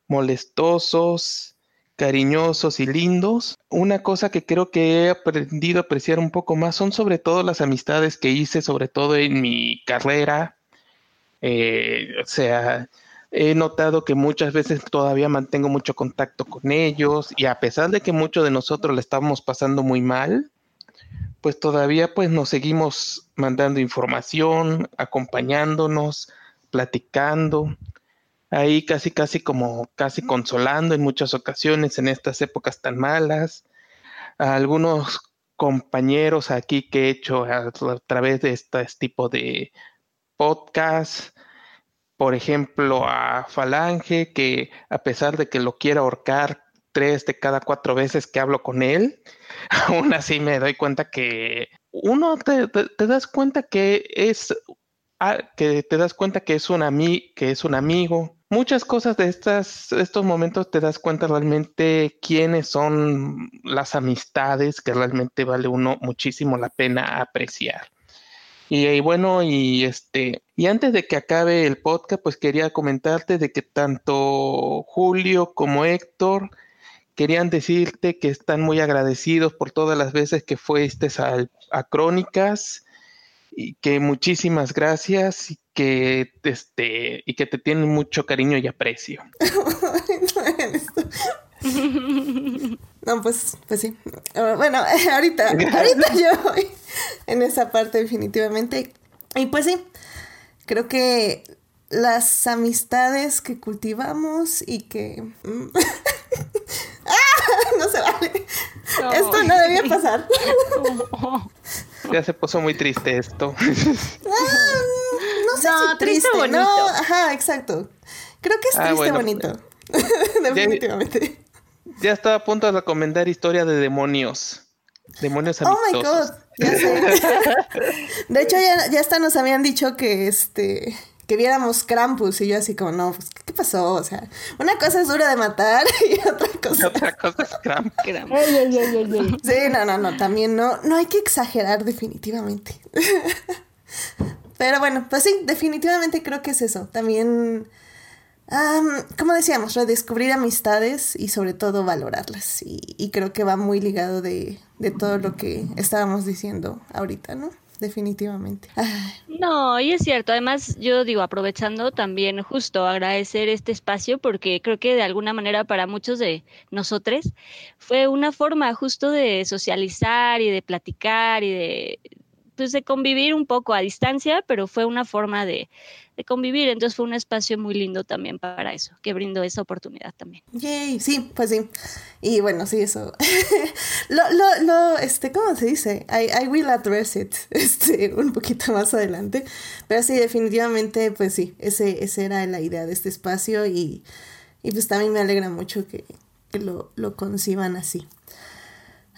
molestosos, cariñosos y lindos, una cosa que creo que he aprendido a apreciar un poco más son sobre todo las amistades que hice, sobre todo en mi carrera. Eh, o sea, he notado que muchas veces todavía mantengo mucho contacto con ellos y a pesar de que muchos de nosotros le estamos pasando muy mal, pues todavía pues nos seguimos mandando información, acompañándonos, platicando, ahí casi casi como casi consolando en muchas ocasiones en estas épocas tan malas. A algunos compañeros aquí que he hecho a, a través de este tipo de podcast, por ejemplo, a Falange, que a pesar de que lo quiera ahorcar tres de cada cuatro veces que hablo con él, [LAUGHS] aún así me doy cuenta que uno te, te, te das cuenta que es ah, que te das cuenta que es un ami que es un amigo. Muchas cosas de estas, estos momentos te das cuenta realmente quiénes son las amistades que realmente vale uno muchísimo la pena apreciar. Y, y, bueno, y este, y antes de que acabe el podcast, pues quería comentarte de que tanto Julio como Héctor querían decirte que están muy agradecidos por todas las veces que fuiste a, a Crónicas y que muchísimas gracias y que este y que te tienen mucho cariño y aprecio. [LAUGHS] No, pues, pues sí. Bueno, [LAUGHS] ahorita, ahorita [LAUGHS] yo voy en esa parte definitivamente. Y pues sí, creo que las amistades que cultivamos y que... ¡Ah! No se vale. Esto no debía pasar. Ya se puso muy triste esto. [LAUGHS] Ah, no sé No, si triste triste, no. bonito. Ajá, exacto. Creo que es Ah, triste bueno. bonito. [LAUGHS] Definitivamente. Ya estaba a punto de recomendar historia de demonios. Demonios Oh my amistosos. god, ya sé. [LAUGHS] De hecho, ya, ya hasta nos habían dicho que este que viéramos Krampus y yo así como, no, pues, ¿qué pasó? O sea, una cosa es dura de matar [LAUGHS] y otra cosa... [LAUGHS] Otra cosa es ey. Sí, no, no, no, también no, no hay que exagerar definitivamente. [LAUGHS] Pero bueno, pues sí, definitivamente creo que es eso. También, am, como decíamos, redescubrir amistades y sobre todo valorarlas. Y, y creo que va muy ligado de, de todo lo que estábamos diciendo ahorita, ¿no? Definitivamente. No, y es cierto. Además, yo digo, aprovechando también justo agradecer este espacio porque creo que de alguna manera para muchos de nosotros fue una forma justo de socializar y de platicar y de pues de convivir un poco a distancia, pero fue una forma de, de convivir. Entonces fue un espacio muy lindo también para eso, que brindó esa oportunidad también. Yay, sí, pues sí. Y bueno, sí, eso. [LAUGHS] lo, lo, lo, este, ¿cómo se dice? I, I will address it, [LAUGHS] este, un poquito más adelante. Pero sí, definitivamente, pues sí, ese, esa era la idea de este espacio y, y pues también me alegra mucho que, lo, lo conciban así.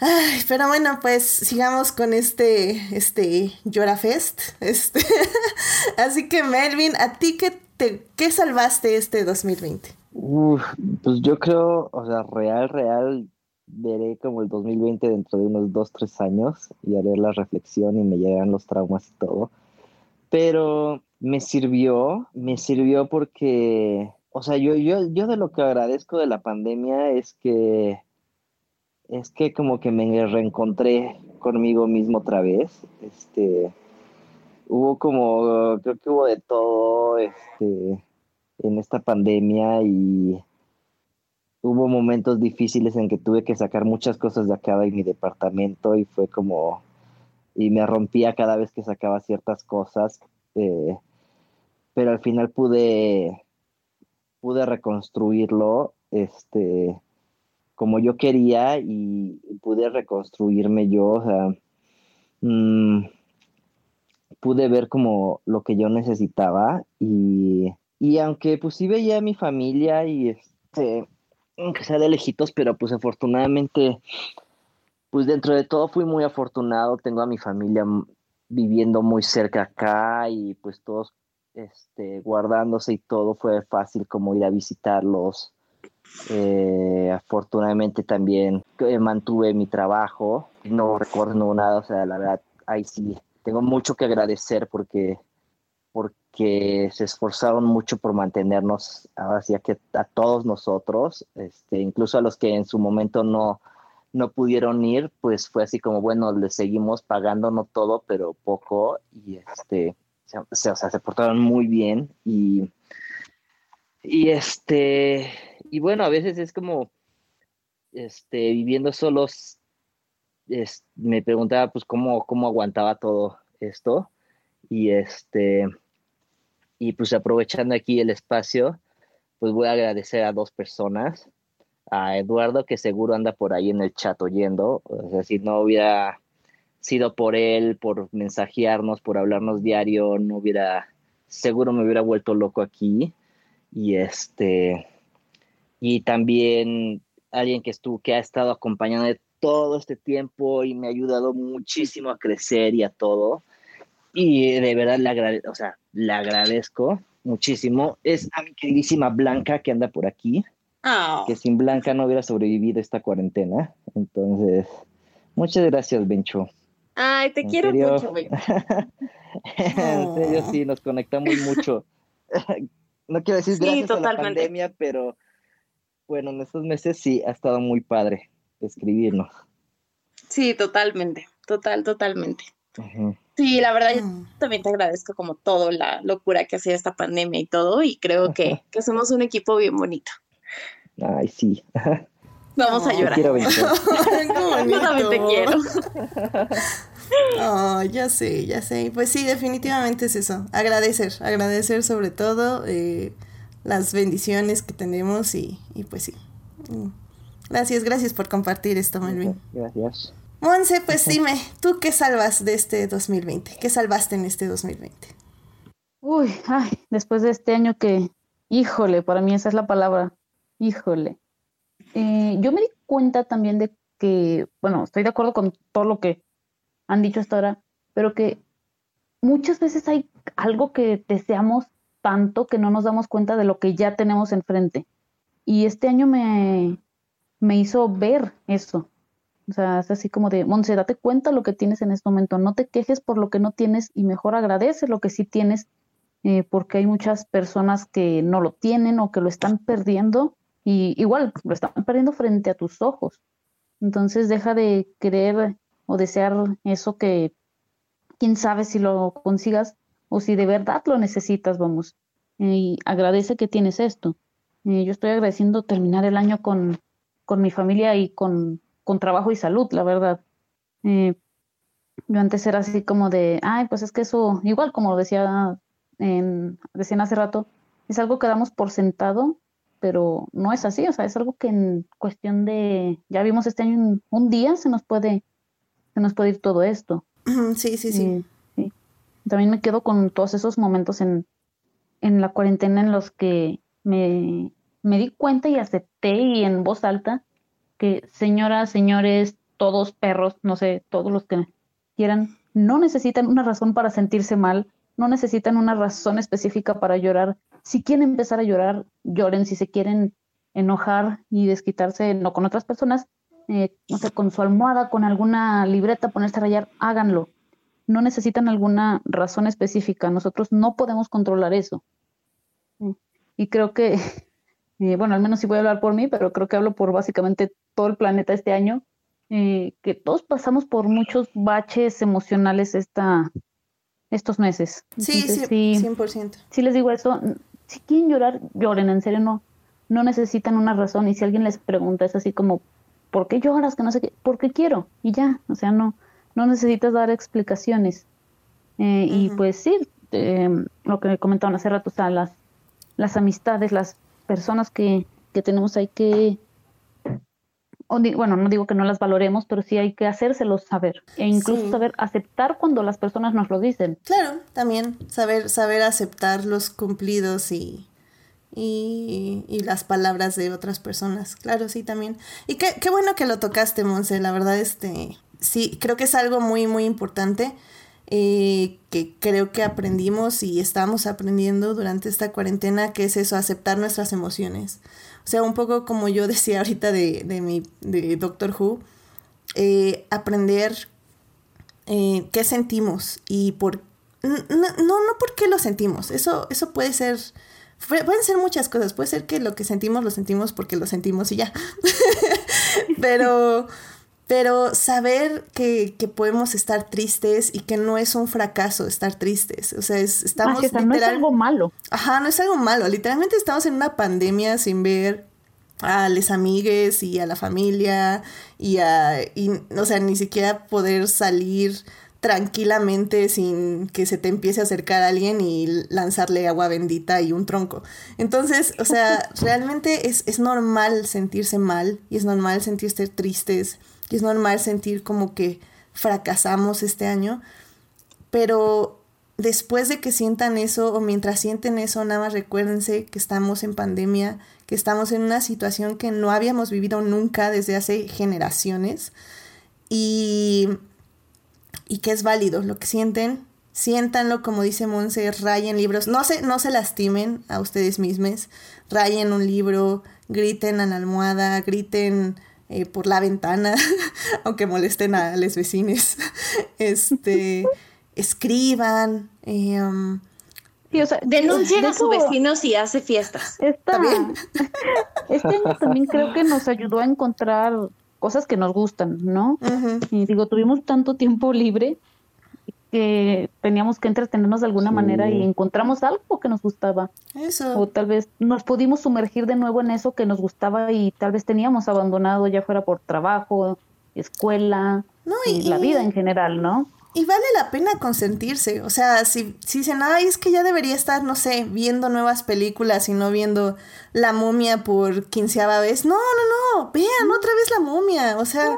Ay, pero bueno, pues sigamos con este, este Llorafest. Este. [LAUGHS] Así que Melvin, ¿a ti qué, te, qué salvaste este 2020? Uf, pues yo creo, o sea, real, real, veré como el 2020 dentro de unos dos, tres años y haré la reflexión y me llegarán los traumas y todo. Pero me sirvió, me sirvió porque, o sea, yo, yo, yo de lo que agradezco de la pandemia es que, es que como que me reencontré conmigo mismo otra vez. Este, hubo como, creo que hubo de todo, este en esta pandemia y hubo momentos difíciles en que tuve que sacar muchas cosas de acá de mi departamento y fue como y me rompía cada vez que sacaba ciertas cosas eh, pero al final pude pude reconstruirlo este como yo quería y pude reconstruirme yo o sea mm, pude ver como lo que yo necesitaba y y aunque pues sí veía a mi familia y este, aunque sea de lejitos, pero pues afortunadamente, pues dentro de todo fui muy afortunado, tengo a mi familia viviendo muy cerca acá y pues todos este, guardándose y todo fue fácil como ir a visitarlos. Eh, afortunadamente también eh, mantuve mi trabajo, no recuerdo nada, o sea, la verdad, ahí sí, tengo mucho que agradecer porque porque se esforzaron mucho por mantenernos, ahora sí que a todos nosotros, este, incluso a los que en su momento no, no pudieron ir, pues fue así como, bueno, les seguimos pagando, no todo, pero poco, y este, se- o sea, se portaron muy bien, y, y este, y bueno, a veces es como, este, viviendo solos, me preguntaba, pues, cómo, cómo aguantaba todo esto, y este, y pues aprovechando aquí el espacio, pues voy a agradecer a dos personas. A Eduardo, que seguro anda por ahí en el chat oyendo. O sea, si no hubiera sido por él, por mensajearnos, por hablarnos diario, no hubiera, seguro me hubiera vuelto loco aquí. Y este, y también alguien que estuvo, que ha estado acompañando de todo este tiempo y me ha ayudado muchísimo a crecer y a todo. Y de verdad le, agrade o sea, le agradezco muchísimo. Es a mi queridísima Blanca que anda por aquí, Ah, que sin Blanca no hubiera sobrevivido esta cuarentena. Entonces, muchas gracias, Bencho. Ay, te ¿En quiero serio? mucho, güey. [LAUGHS] en serio, sí, nos conectamos mucho. [LAUGHS] no quiero decir Sí, gracias a la pandemia, pero bueno, en estos meses sí ha estado muy padre escribirnos. Sí, totalmente, total, totalmente. Sí, la verdad, yo Mm. también te agradezco como todo la locura que hacía esta pandemia y todo, y creo que, [LAUGHS] que somos un equipo bien bonito. Ay, sí. [LAUGHS] Vamos a Oh. Te llorar. quiero, [LAUGHS] Yo también te quiero. Oh, ya sé, ya sé. Pues sí, definitivamente es eso. Agradecer, agradecer sobre todo eh, las bendiciones que tenemos y, y pues sí. Gracias, gracias por compartir esto, Melvin. Gracias. Monse, pues dime, ¿tú qué salvas de este 2020? ¿Qué salvaste en este 2020? Uy, ay, después de este año que, híjole, para mí esa es la palabra, híjole. Eh, yo me di cuenta también de que, bueno, estoy de acuerdo con todo lo que han dicho hasta ahora, pero que muchas veces hay algo que deseamos tanto que no nos damos cuenta de lo que ya tenemos enfrente. Y este año me, me hizo ver eso. O sea, es así como de, Monse, date cuenta lo que tienes en este momento, no te quejes por lo que no tienes y mejor agradece lo que sí tienes, eh, porque hay muchas personas que no lo tienen o que lo están perdiendo y igual lo están perdiendo frente a tus ojos. Entonces deja de querer o desear eso que quién sabe si lo consigas o si de verdad lo necesitas, vamos. Y agradece que tienes esto. Eh, yo estoy agradeciendo terminar el año con, con mi familia y con, con, trabajo y salud, la verdad. Eh, yo antes era así como de, ay, pues es que eso, igual como decía en, recién hace rato, es algo que damos por sentado, pero no es así, o sea, es algo que en cuestión de, ya vimos este año, un día se nos puede, se nos puede ir todo esto. Sí, sí, sí. sí. También me quedo con todos esos momentos en, en la cuarentena en los que me, me di cuenta y acepté y en voz alta que señoras, señores, todos perros, no sé, todos los que quieran, no necesitan una razón para sentirse mal, no necesitan una razón específica para llorar. Si quieren empezar a llorar, lloren. Si se quieren enojar y desquitarse no con otras personas, eh, no sé, con su almohada, con alguna libreta, ponerse a rayar, háganlo. No necesitan alguna razón específica. Nosotros no podemos controlar eso. Y creo que, [LAUGHS] eh, bueno, al menos sí voy a hablar por mí, pero creo que hablo por básicamente todo el planeta este año, eh, que todos pasamos por muchos baches emocionales esta, estos meses. Sí, sí, 100%. Si les digo eso, si quieren llorar, lloren, en serio, no, no necesitan una razón. Y si alguien les pregunta, es así como, ¿por qué lloras? Que no sé qué, porque quiero, y ya, o sea, no, no necesitas dar explicaciones. Eh, y pues sí, lo que comentaban hace rato, o sea, las las amistades, las personas que, que tenemos hay que, bueno, no digo que no las valoremos, pero sí hay que hacérselos saber e incluso saber aceptar cuando las personas nos lo dicen. Claro, también saber, saber aceptar los cumplidos y, y, y, las palabras de otras personas. Claro, sí, también. Y qué, qué bueno que lo tocaste, Monse. La verdad, este, sí, creo que es algo muy, muy importante. Eh, que creo que aprendimos y estamos aprendiendo durante esta cuarentena, que es eso, aceptar nuestras emociones. O sea, un poco como yo [LAUGHS] decía ahorita de, de mi de Doctor Who, eh, aprender eh, qué sentimos y por... No, no, no por qué lo sentimos, eso, eso puede ser... Pueden ser muchas cosas, puede ser que lo que sentimos lo sentimos porque lo sentimos y ya. [LAUGHS] Pero pero saber que, que, podemos estar tristes y que no es un fracaso estar tristes. O sea, es, estamos... Ah, que no es algo malo. Ajá, no es algo malo. Literalmente estamos en una pandemia sin ver a los amigues y a la familia y a... Y, o sea, ni siquiera poder salir tranquilamente sin que se te empiece a acercar a alguien y lanzarle agua bendita y un tronco. Entonces, o sea, [LAUGHS] realmente es, es normal sentirse mal y es normal sentirse tristes y es normal sentir como que fracasamos este año, pero después de que sientan eso o mientras sienten eso, nada más recuérdense que estamos en pandemia, que estamos en una situación que no habíamos vivido nunca desde hace generaciones y, y que es válido lo que sienten. Siéntanlo, como dice Monse, rayen libros. No se, no se lastimen a ustedes mismos. Rayen un libro, griten a la almohada, griten eh, por la ventana, [LAUGHS] aunque molesten a los vecinos. [LAUGHS] Este, escriban. Eh, um, Denuncien a sus vecinos y hace fiestas. ¿También? [LAUGHS] Este año también creo que nos ayudó a encontrar cosas que nos gustan, ¿no? Y digo, tuvimos tanto tiempo libre que teníamos que entretenernos de alguna manera y encontramos algo que nos gustaba. Eso. O tal vez nos pudimos sumergir de nuevo en eso que nos gustaba y tal vez teníamos abandonado ya fuera por trabajo, escuela y, la vida en general, ¿no? y vale la pena consentirse. O sea, si, si dicen, ay, es que ya debería estar, no sé, viendo nuevas películas y no viendo La momia por quinceava vez. No, no, no, vean otra vez La momia. O sea.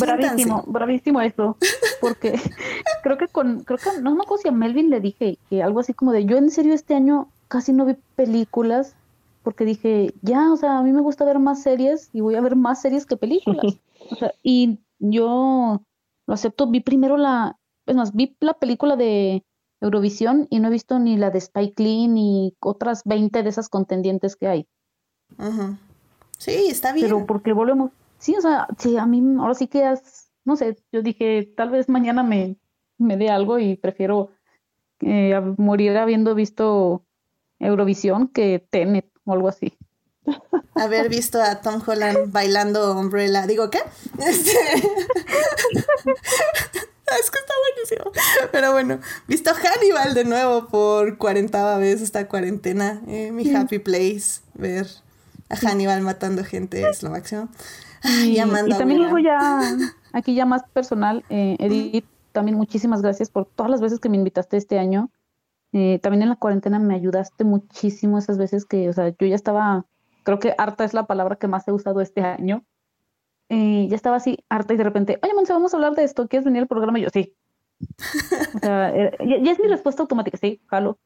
Bravísimo, bravísimo eso. Porque [LAUGHS] creo que con, creo que, no me acuerdo si a Melvin le dije que algo así como de, yo en serio este año casi no vi películas porque dije, ya, o sea, a mí me gusta ver más series y voy a ver más series que películas. [LAUGHS] O sea, y yo lo acepto, vi primero la, es más, vi la película de Eurovisión y no he visto ni la de Spike Lee ni otras 20 de esas contendientes que hay. Ajá. Sí, está bien. Pero porque volvemos, sí, o sea, sí, a mí ahora sí que, es, no sé, yo dije, tal vez mañana me, me dé algo y prefiero eh, morir habiendo visto Eurovisión que Tenet o algo así. Haber visto a Tom Holland bailando Umbrella. Digo, ¿qué? Este... [LAUGHS] es que está buenísimo. Pero bueno, visto Hannibal de nuevo por cuarentava vez esta cuarentena. Eh, mi happy place. Ver a Hannibal matando gente es lo máximo. Y, también luego ya, aquí ya más personal, eh, Edith, también muchísimas gracias por todas las veces que me invitaste este año. Eh, también en la cuarentena me ayudaste muchísimo esas veces que, o sea, yo ya estaba creo que harta es la palabra que más he usado este año. Eh, ya estaba así harta y de repente, oye, Monse, vamos a hablar de esto, ¿quieres venir al programa? Y yo, sí. o sea, eh, ya, es mi respuesta automática, sí, jalo.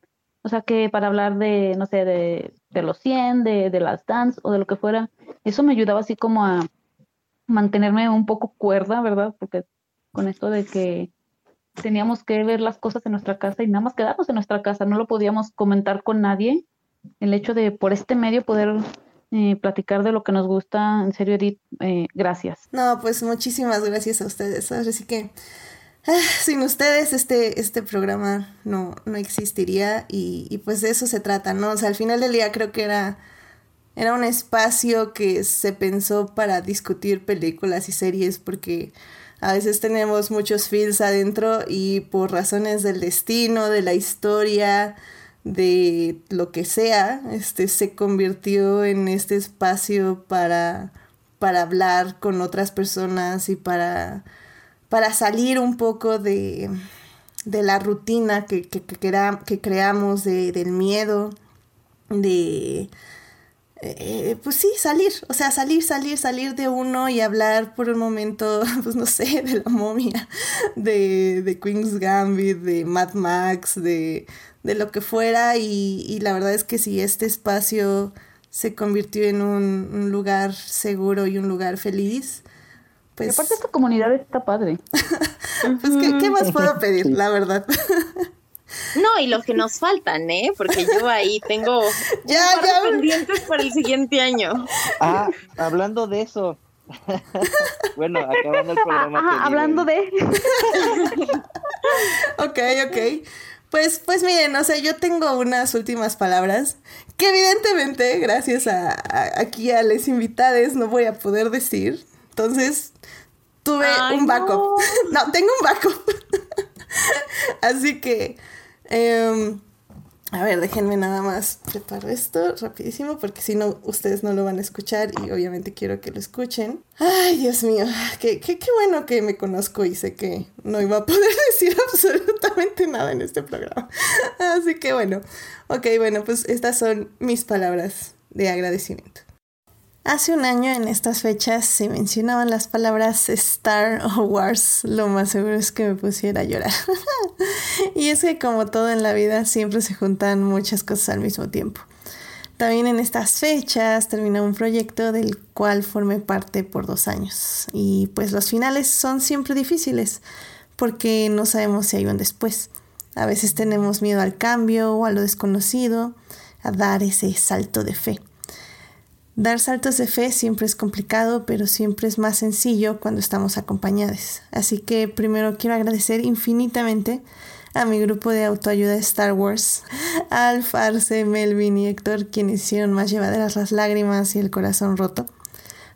O sea, que para hablar de, no sé, de, de los 100, de, de las dance o de lo que fuera, eso me ayudaba así como a mantenerme un poco cuerda, ¿verdad? Porque con esto de que teníamos que ver las cosas en nuestra casa y nada más quedarnos en nuestra casa, no lo podíamos comentar con nadie. El hecho de por este medio poder eh, platicar de lo que nos gusta. En serio, Edith, eh, gracias. No, pues muchísimas gracias a ustedes. Así que ah, sin ustedes este, este programa no, no existiría y, y, pues de eso se trata, ¿no? O sea, al final del día creo que era, era un espacio que se pensó para discutir películas y series porque a veces tenemos muchos feels adentro y por razones del destino, de la historia, de lo que sea, este se convirtió en este espacio para, para hablar con otras personas y para, para salir un poco de, de la rutina que, que, creamos, de, del miedo, de, eh, pues sí, salir, o sea, salir, salir, salir de uno y hablar por un momento, [LAUGHS] pues no sé, de la momia, de, de Queen's Gambit, de Mad Max, de, de lo que fuera y, la verdad es que si este espacio se convirtió en un, lugar seguro y un lugar feliz, pues... aparte esta comunidad está padre. [LAUGHS] pues ¿qué, más puedo pedir, la verdad? [LAUGHS] No, y los que nos faltan, ¿eh? Porque yo ahí tengo [LAUGHS] ya, ya. pendientes para el siguiente año. Ah, hablando de eso. [LAUGHS] bueno, acabando el programa. Ah, hablando de. [LAUGHS] ok, ok. Pues, pues miren, o sea, yo tengo unas últimas palabras que evidentemente, gracias a, aquí a les invitades, no voy a poder decir. Entonces, tuve un backup. No. no, tengo un backup. Así que, eh, a ver, déjenme nada más preparo esto rapidísimo porque si no, ustedes no lo van a escuchar y obviamente quiero que lo escuchen. Ay, Dios mío, qué, qué, qué bueno que me conozco y sé que no iba a poder [LAUGHS] decir absolutamente nada en este programa. Así que bueno, ok, bueno, pues estas son mis palabras de agradecimiento. Hace un año en estas fechas se mencionaban las palabras Star Wars. Lo más seguro es que me pusiera a llorar. [LAUGHS] y es que como todo en la vida siempre se juntan muchas cosas al mismo tiempo. También en estas fechas terminó un proyecto del cual formé parte por dos años. Y pues los finales son siempre difíciles porque no sabemos si hay un después. A veces tenemos miedo al cambio o a lo desconocido, a dar ese salto de fe. Dar saltos de fe siempre es complicado, pero siempre es más sencillo cuando estamos acompañados. Así que primero quiero agradecer infinitamente a mi grupo de autoayuda de Star Wars, [LAUGHS] a Alfarce, Melvin y Héctor, quienes hicieron más llevaderas las lágrimas y el corazón roto.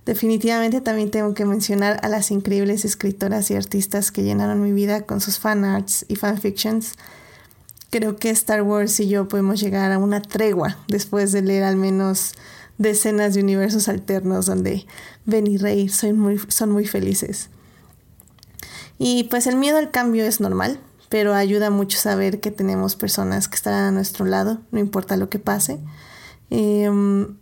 Definitivamente también tengo que mencionar a las increíbles escritoras y artistas que llenaron mi vida con sus fanarts y fanfictions. Creo que Star Wars y yo podemos llegar a una tregua después de leer al menos decenas de universos alternos donde Ben y Rey son muy, son muy felices. Y pues el miedo al cambio es normal, pero ayuda mucho saber que tenemos personas que estarán a nuestro lado, no importa lo que pase. Em,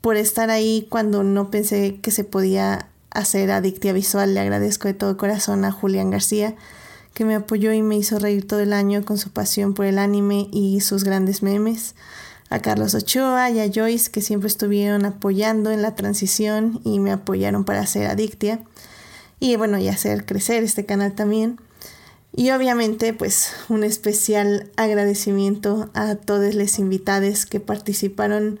por estar ahí cuando no pensé que se podía hacer adictia visual, le agradezco de todo corazón a Julián García, que me apoyó y me hizo reír todo el año con su pasión por el anime y sus grandes memes. A Carlos Ochoa y a Joyce, que siempre estuvieron apoyando en la transición y me apoyaron para hacer adictia. Y bueno, y hacer crecer este canal también. Y obviamente, pues un especial agradecimiento a todos los invitados que participaron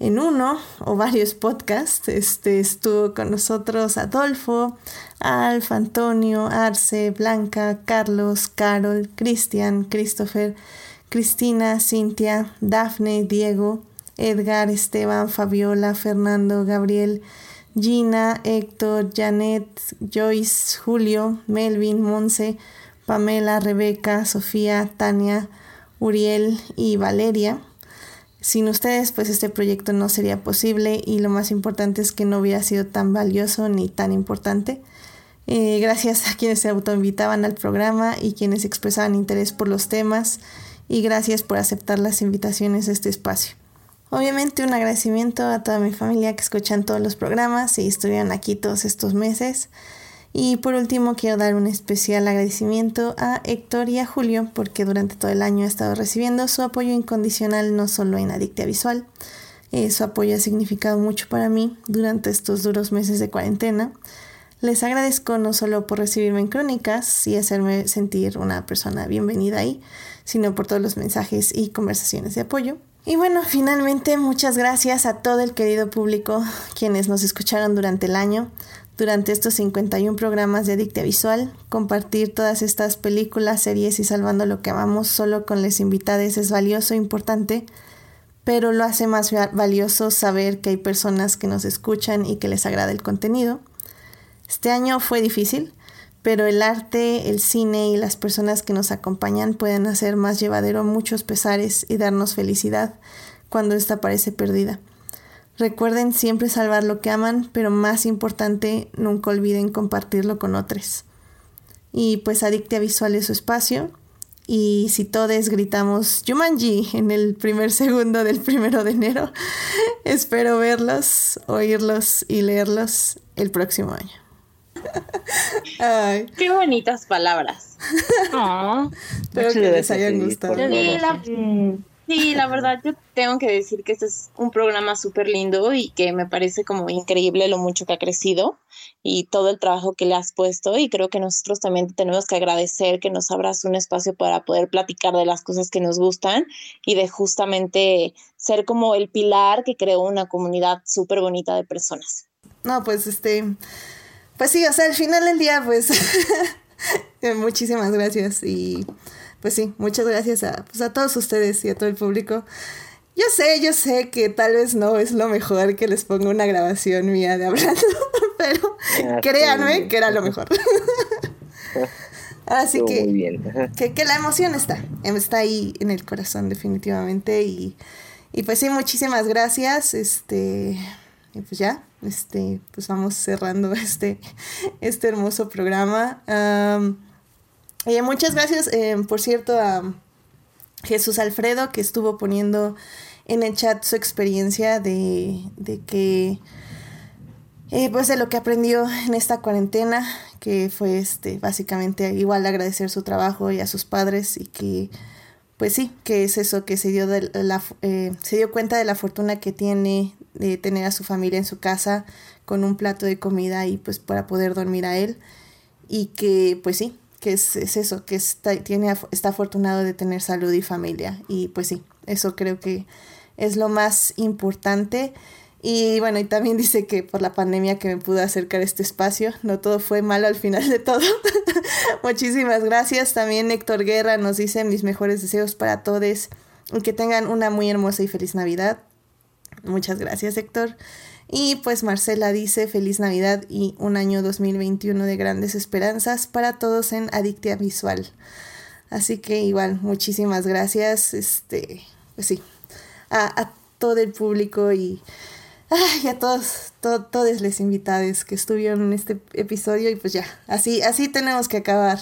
en uno o varios podcasts. Este estuvo con nosotros Adolfo, Alf, Antonio, Arce, Blanca, Carlos, Carol, Cristian, Christopher, Cristina, Cintia, Dafne, Diego, Edgar, Esteban, Fabiola, Fernando, Gabriel, Gina, Héctor, Janet, Joyce, Julio, Melvin, Monse, Pamela, Rebeca, Sofía, Tania, Uriel y Valeria. Sin ustedes, pues este proyecto no sería posible y lo más importante es que no hubiera sido tan valioso ni tan importante. Eh, gracias a quienes se autoinvitaban al programa y quienes expresaban interés por los temas y gracias por aceptar las invitaciones a este espacio. Obviamente un agradecimiento a toda mi familia que escuchan todos los programas y estuvieron aquí todos estos meses. Y por último quiero dar un especial agradecimiento a Héctor y a Julio porque durante todo el año he estado recibiendo su apoyo incondicional no solo en Adictia Visual. Eh, su apoyo ha significado mucho para mí durante estos duros meses de cuarentena. Les agradezco no solo por recibirme en crónicas y hacerme sentir una persona bienvenida ahí, sino por todos los mensajes y conversaciones de apoyo. Y bueno, finalmente muchas gracias a todo el querido público quienes nos escucharon durante el año, durante estos 51 programas de Adicta Visual. Compartir todas estas películas, series y salvando lo que amamos solo con les invitados es valioso e importante, pero lo hace más valioso saber que hay personas que nos escuchan y que les agrada el contenido. Este año fue difícil, pero el arte, el cine y las personas que nos acompañan pueden hacer más llevadero muchos pesares y darnos felicidad cuando esta parece perdida. Recuerden siempre salvar lo que aman, pero más importante, nunca olviden compartirlo con otros. Y pues Adictia Visual es su espacio. Y si todos gritamos Jumanji en el primer segundo del primero de enero, [LAUGHS] espero verlos, oírlos y leerlos el próximo año. Ay. Qué bonitas palabras. [LAUGHS] Espero que les hayan gustado. Sí, la verdad, yo tengo que decir que este es un programa súper lindo y que me parece como increíble lo mucho que ha crecido y todo el trabajo que le has puesto y creo que nosotros también tenemos que agradecer que nos abras un espacio para poder platicar de las cosas que nos gustan y de justamente ser como el pilar que creó una comunidad súper bonita de personas. No, pues este, pues sí, o sea, al final del día, pues [LAUGHS] muchísimas gracias y pues sí, muchas gracias a, pues a todos ustedes y a todo el público. Yo sé, yo sé que tal vez no es lo mejor que les ponga una grabación mía de hablando, [LAUGHS] pero créanme que era lo mejor. [LAUGHS] Así que, que, que, la emoción está, está ahí en el corazón definitivamente y, y pues sí, muchísimas gracias, este, y pues ya, este, pues vamos cerrando [LAUGHS] este, este hermoso programa. Muchas gracias, eh, por cierto, a Jesús Alfredo que estuvo poniendo en el chat su experiencia de, de que, eh, pues de lo que aprendió en esta cuarentena, que fue este, básicamente igual agradecer su trabajo y a sus padres y que, pues sí, que es eso, que se dio, de la, eh, se dio cuenta de la fortuna que tiene de tener a su familia en su casa con un plato de comida y pues para poder dormir a él y que pues sí, que es, eso, que está, tiene, está afortunado de tener salud y familia. Y pues sí, eso creo que es lo más importante. Y bueno, y también dice que por la pandemia que me pude acercar a este espacio, no todo fue malo al final de todo. [LAUGHS] Muchísimas gracias. También Héctor Guerra nos dice mis mejores deseos para todos y que tengan una muy hermosa y feliz Navidad. Muchas gracias, Héctor. Y pues Marcela dice feliz Navidad y un año 2021 de grandes esperanzas para todos en Adictia Visual. Así que igual, muchísimas gracias, este, pues sí, a, todo el público y Ay, a todos, to- todos los invitados que estuvieron en este episodio y pues ya, así, así tenemos que acabar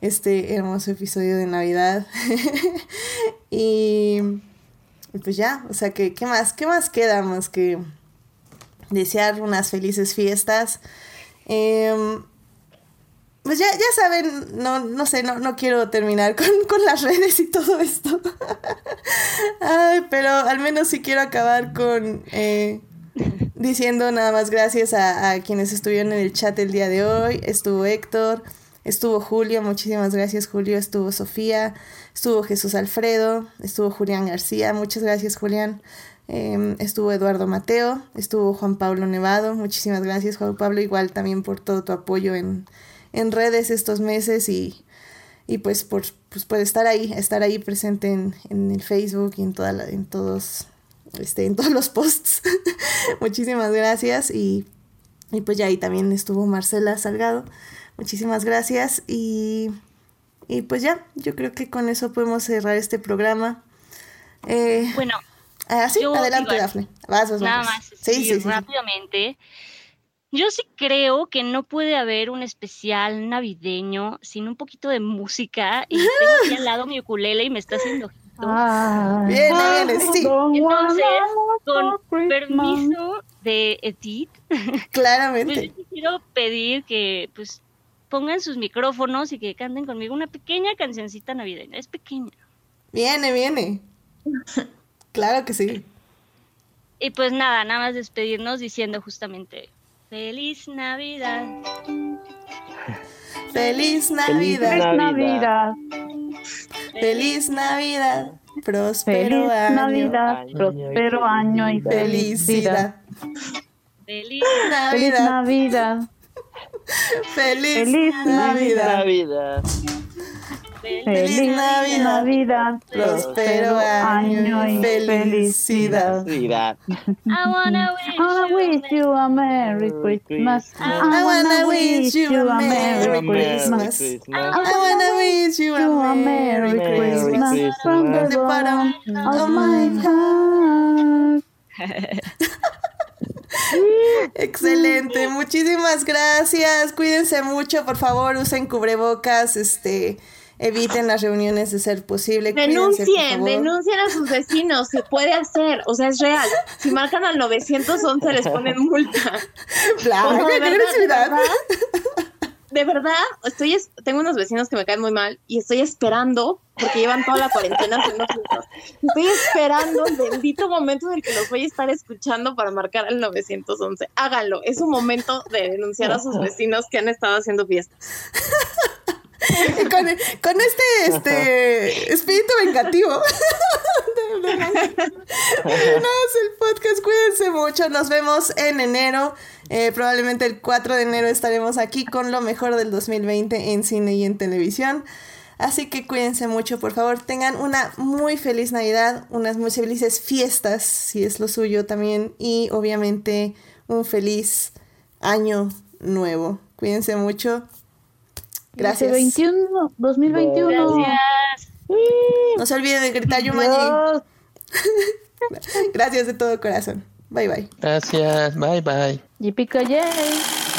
este hermoso episodio de Navidad. [LAUGHS] y, pues ya, o sea que, ¿qué más? ¿Qué más queda más que desear unas felices fiestas? Em, pues ya, ya saben, no, no sé, no, no quiero terminar [LAUGHS] con, con las redes y todo esto. [LAUGHS] Ay, pero al menos sí quiero acabar con eh, diciendo nada más gracias a, quienes estuvieron en el chat el día de hoy. Estuvo Héctor, estuvo Julio, muchísimas gracias Julio, estuvo Sofía, estuvo Jesús Alfredo, estuvo Julián García, muchas gracias Julián. Em, estuvo Eduardo Mateo, estuvo Juan Pablo Nevado, muchísimas gracias Juan Pablo, igual también por todo tu apoyo en, en redes estos meses y, y pues por, pues por estar ahí, estar ahí presente en, en el Facebook y en toda la- en todos, este, en todos los posts. [LAUGHS] Muchísimas gracias y, y pues ya ahí también estuvo Marcela Salgado. Muchísimas gracias y, y pues ya, yo creo que con eso podemos cerrar este programa. Eh, Bueno, ah, sí, adelante, iba- Dafne. Vas, vas, nada vas. más Sí, sí, sí, sí, sí. rápidamente. Yo sí creo que no puede haber un especial navideño sin un poquito de música. Y tengo aquí al lado mi ukulele y me está haciendo Viene, viene, sí, Entonces, Con permiso de Edith, pues claramente. yo sí quiero pedir que pues pongan sus micrófonos y que canten conmigo una pequeña cancioncita navideña. Es pequeña. Viene, viene. Claro que sí. Y pues nada, nada más despedirnos diciendo justamente Feliz Navidad. Feliz Feliz Navidad. Feliz Navidad. Navidad. Feliz Navidad. Próspero Feliz año. Navidad. Año Próspero año y felicidad. Felicidad. Feliz Feliz Navidad. Navidad. [LAUGHS] Feliz Feliz Navidad. Feliz Feliz Navidad. Navidad. Próspero año y felicidad. Navidad. I wanna wish, I wanna wish you a Merry Christmas. I wanna wish you a Merry Christmas. I wanna wish you a Merry Christmas. Christmas from the bottom of my heart. [LAUGHS] Excelente, muchísimas gracias. Cuídense mucho, por favor, usen cubrebocas, este, eviten las reuniones de ser posible. Cuídense, por Denuncien, favor. denuncien a sus vecinos, se puede hacer, o sea, es real. Si marcan al 911 les ponen multa. Blanca, qué verdad, de agresividad. verdad, De verdad, estoy es- tengo unos vecinos que me caen muy mal y estoy esperando, porque llevan toda la cuarentena haciendo fiestas. Estoy esperando el bendito momento en el que los voy a estar escuchando para marcar al 911. Háganlo, es un momento de denunciar a sus vecinos que han estado haciendo fiestas. [LAUGHS] con, con este, este espíritu vengativo. [LAUGHS] Terminamos el podcast. Cuídense mucho. Nos vemos en enero. Eh, probablemente el 4 de enero estaremos aquí con lo mejor del 2020 en cine y en televisión. Así que cuídense mucho, por favor. Tengan una muy feliz Navidad, unas muy felices fiestas, si es lo suyo también. Y obviamente un feliz año nuevo. Cuídense mucho. Gracias. 2021, 2021. Gracias. No se olviden de gritar Yumanji. Dios. [LAUGHS] Gracias de todo corazón. Bye bye. Gracias. Bye bye. Yippee-ki-yay.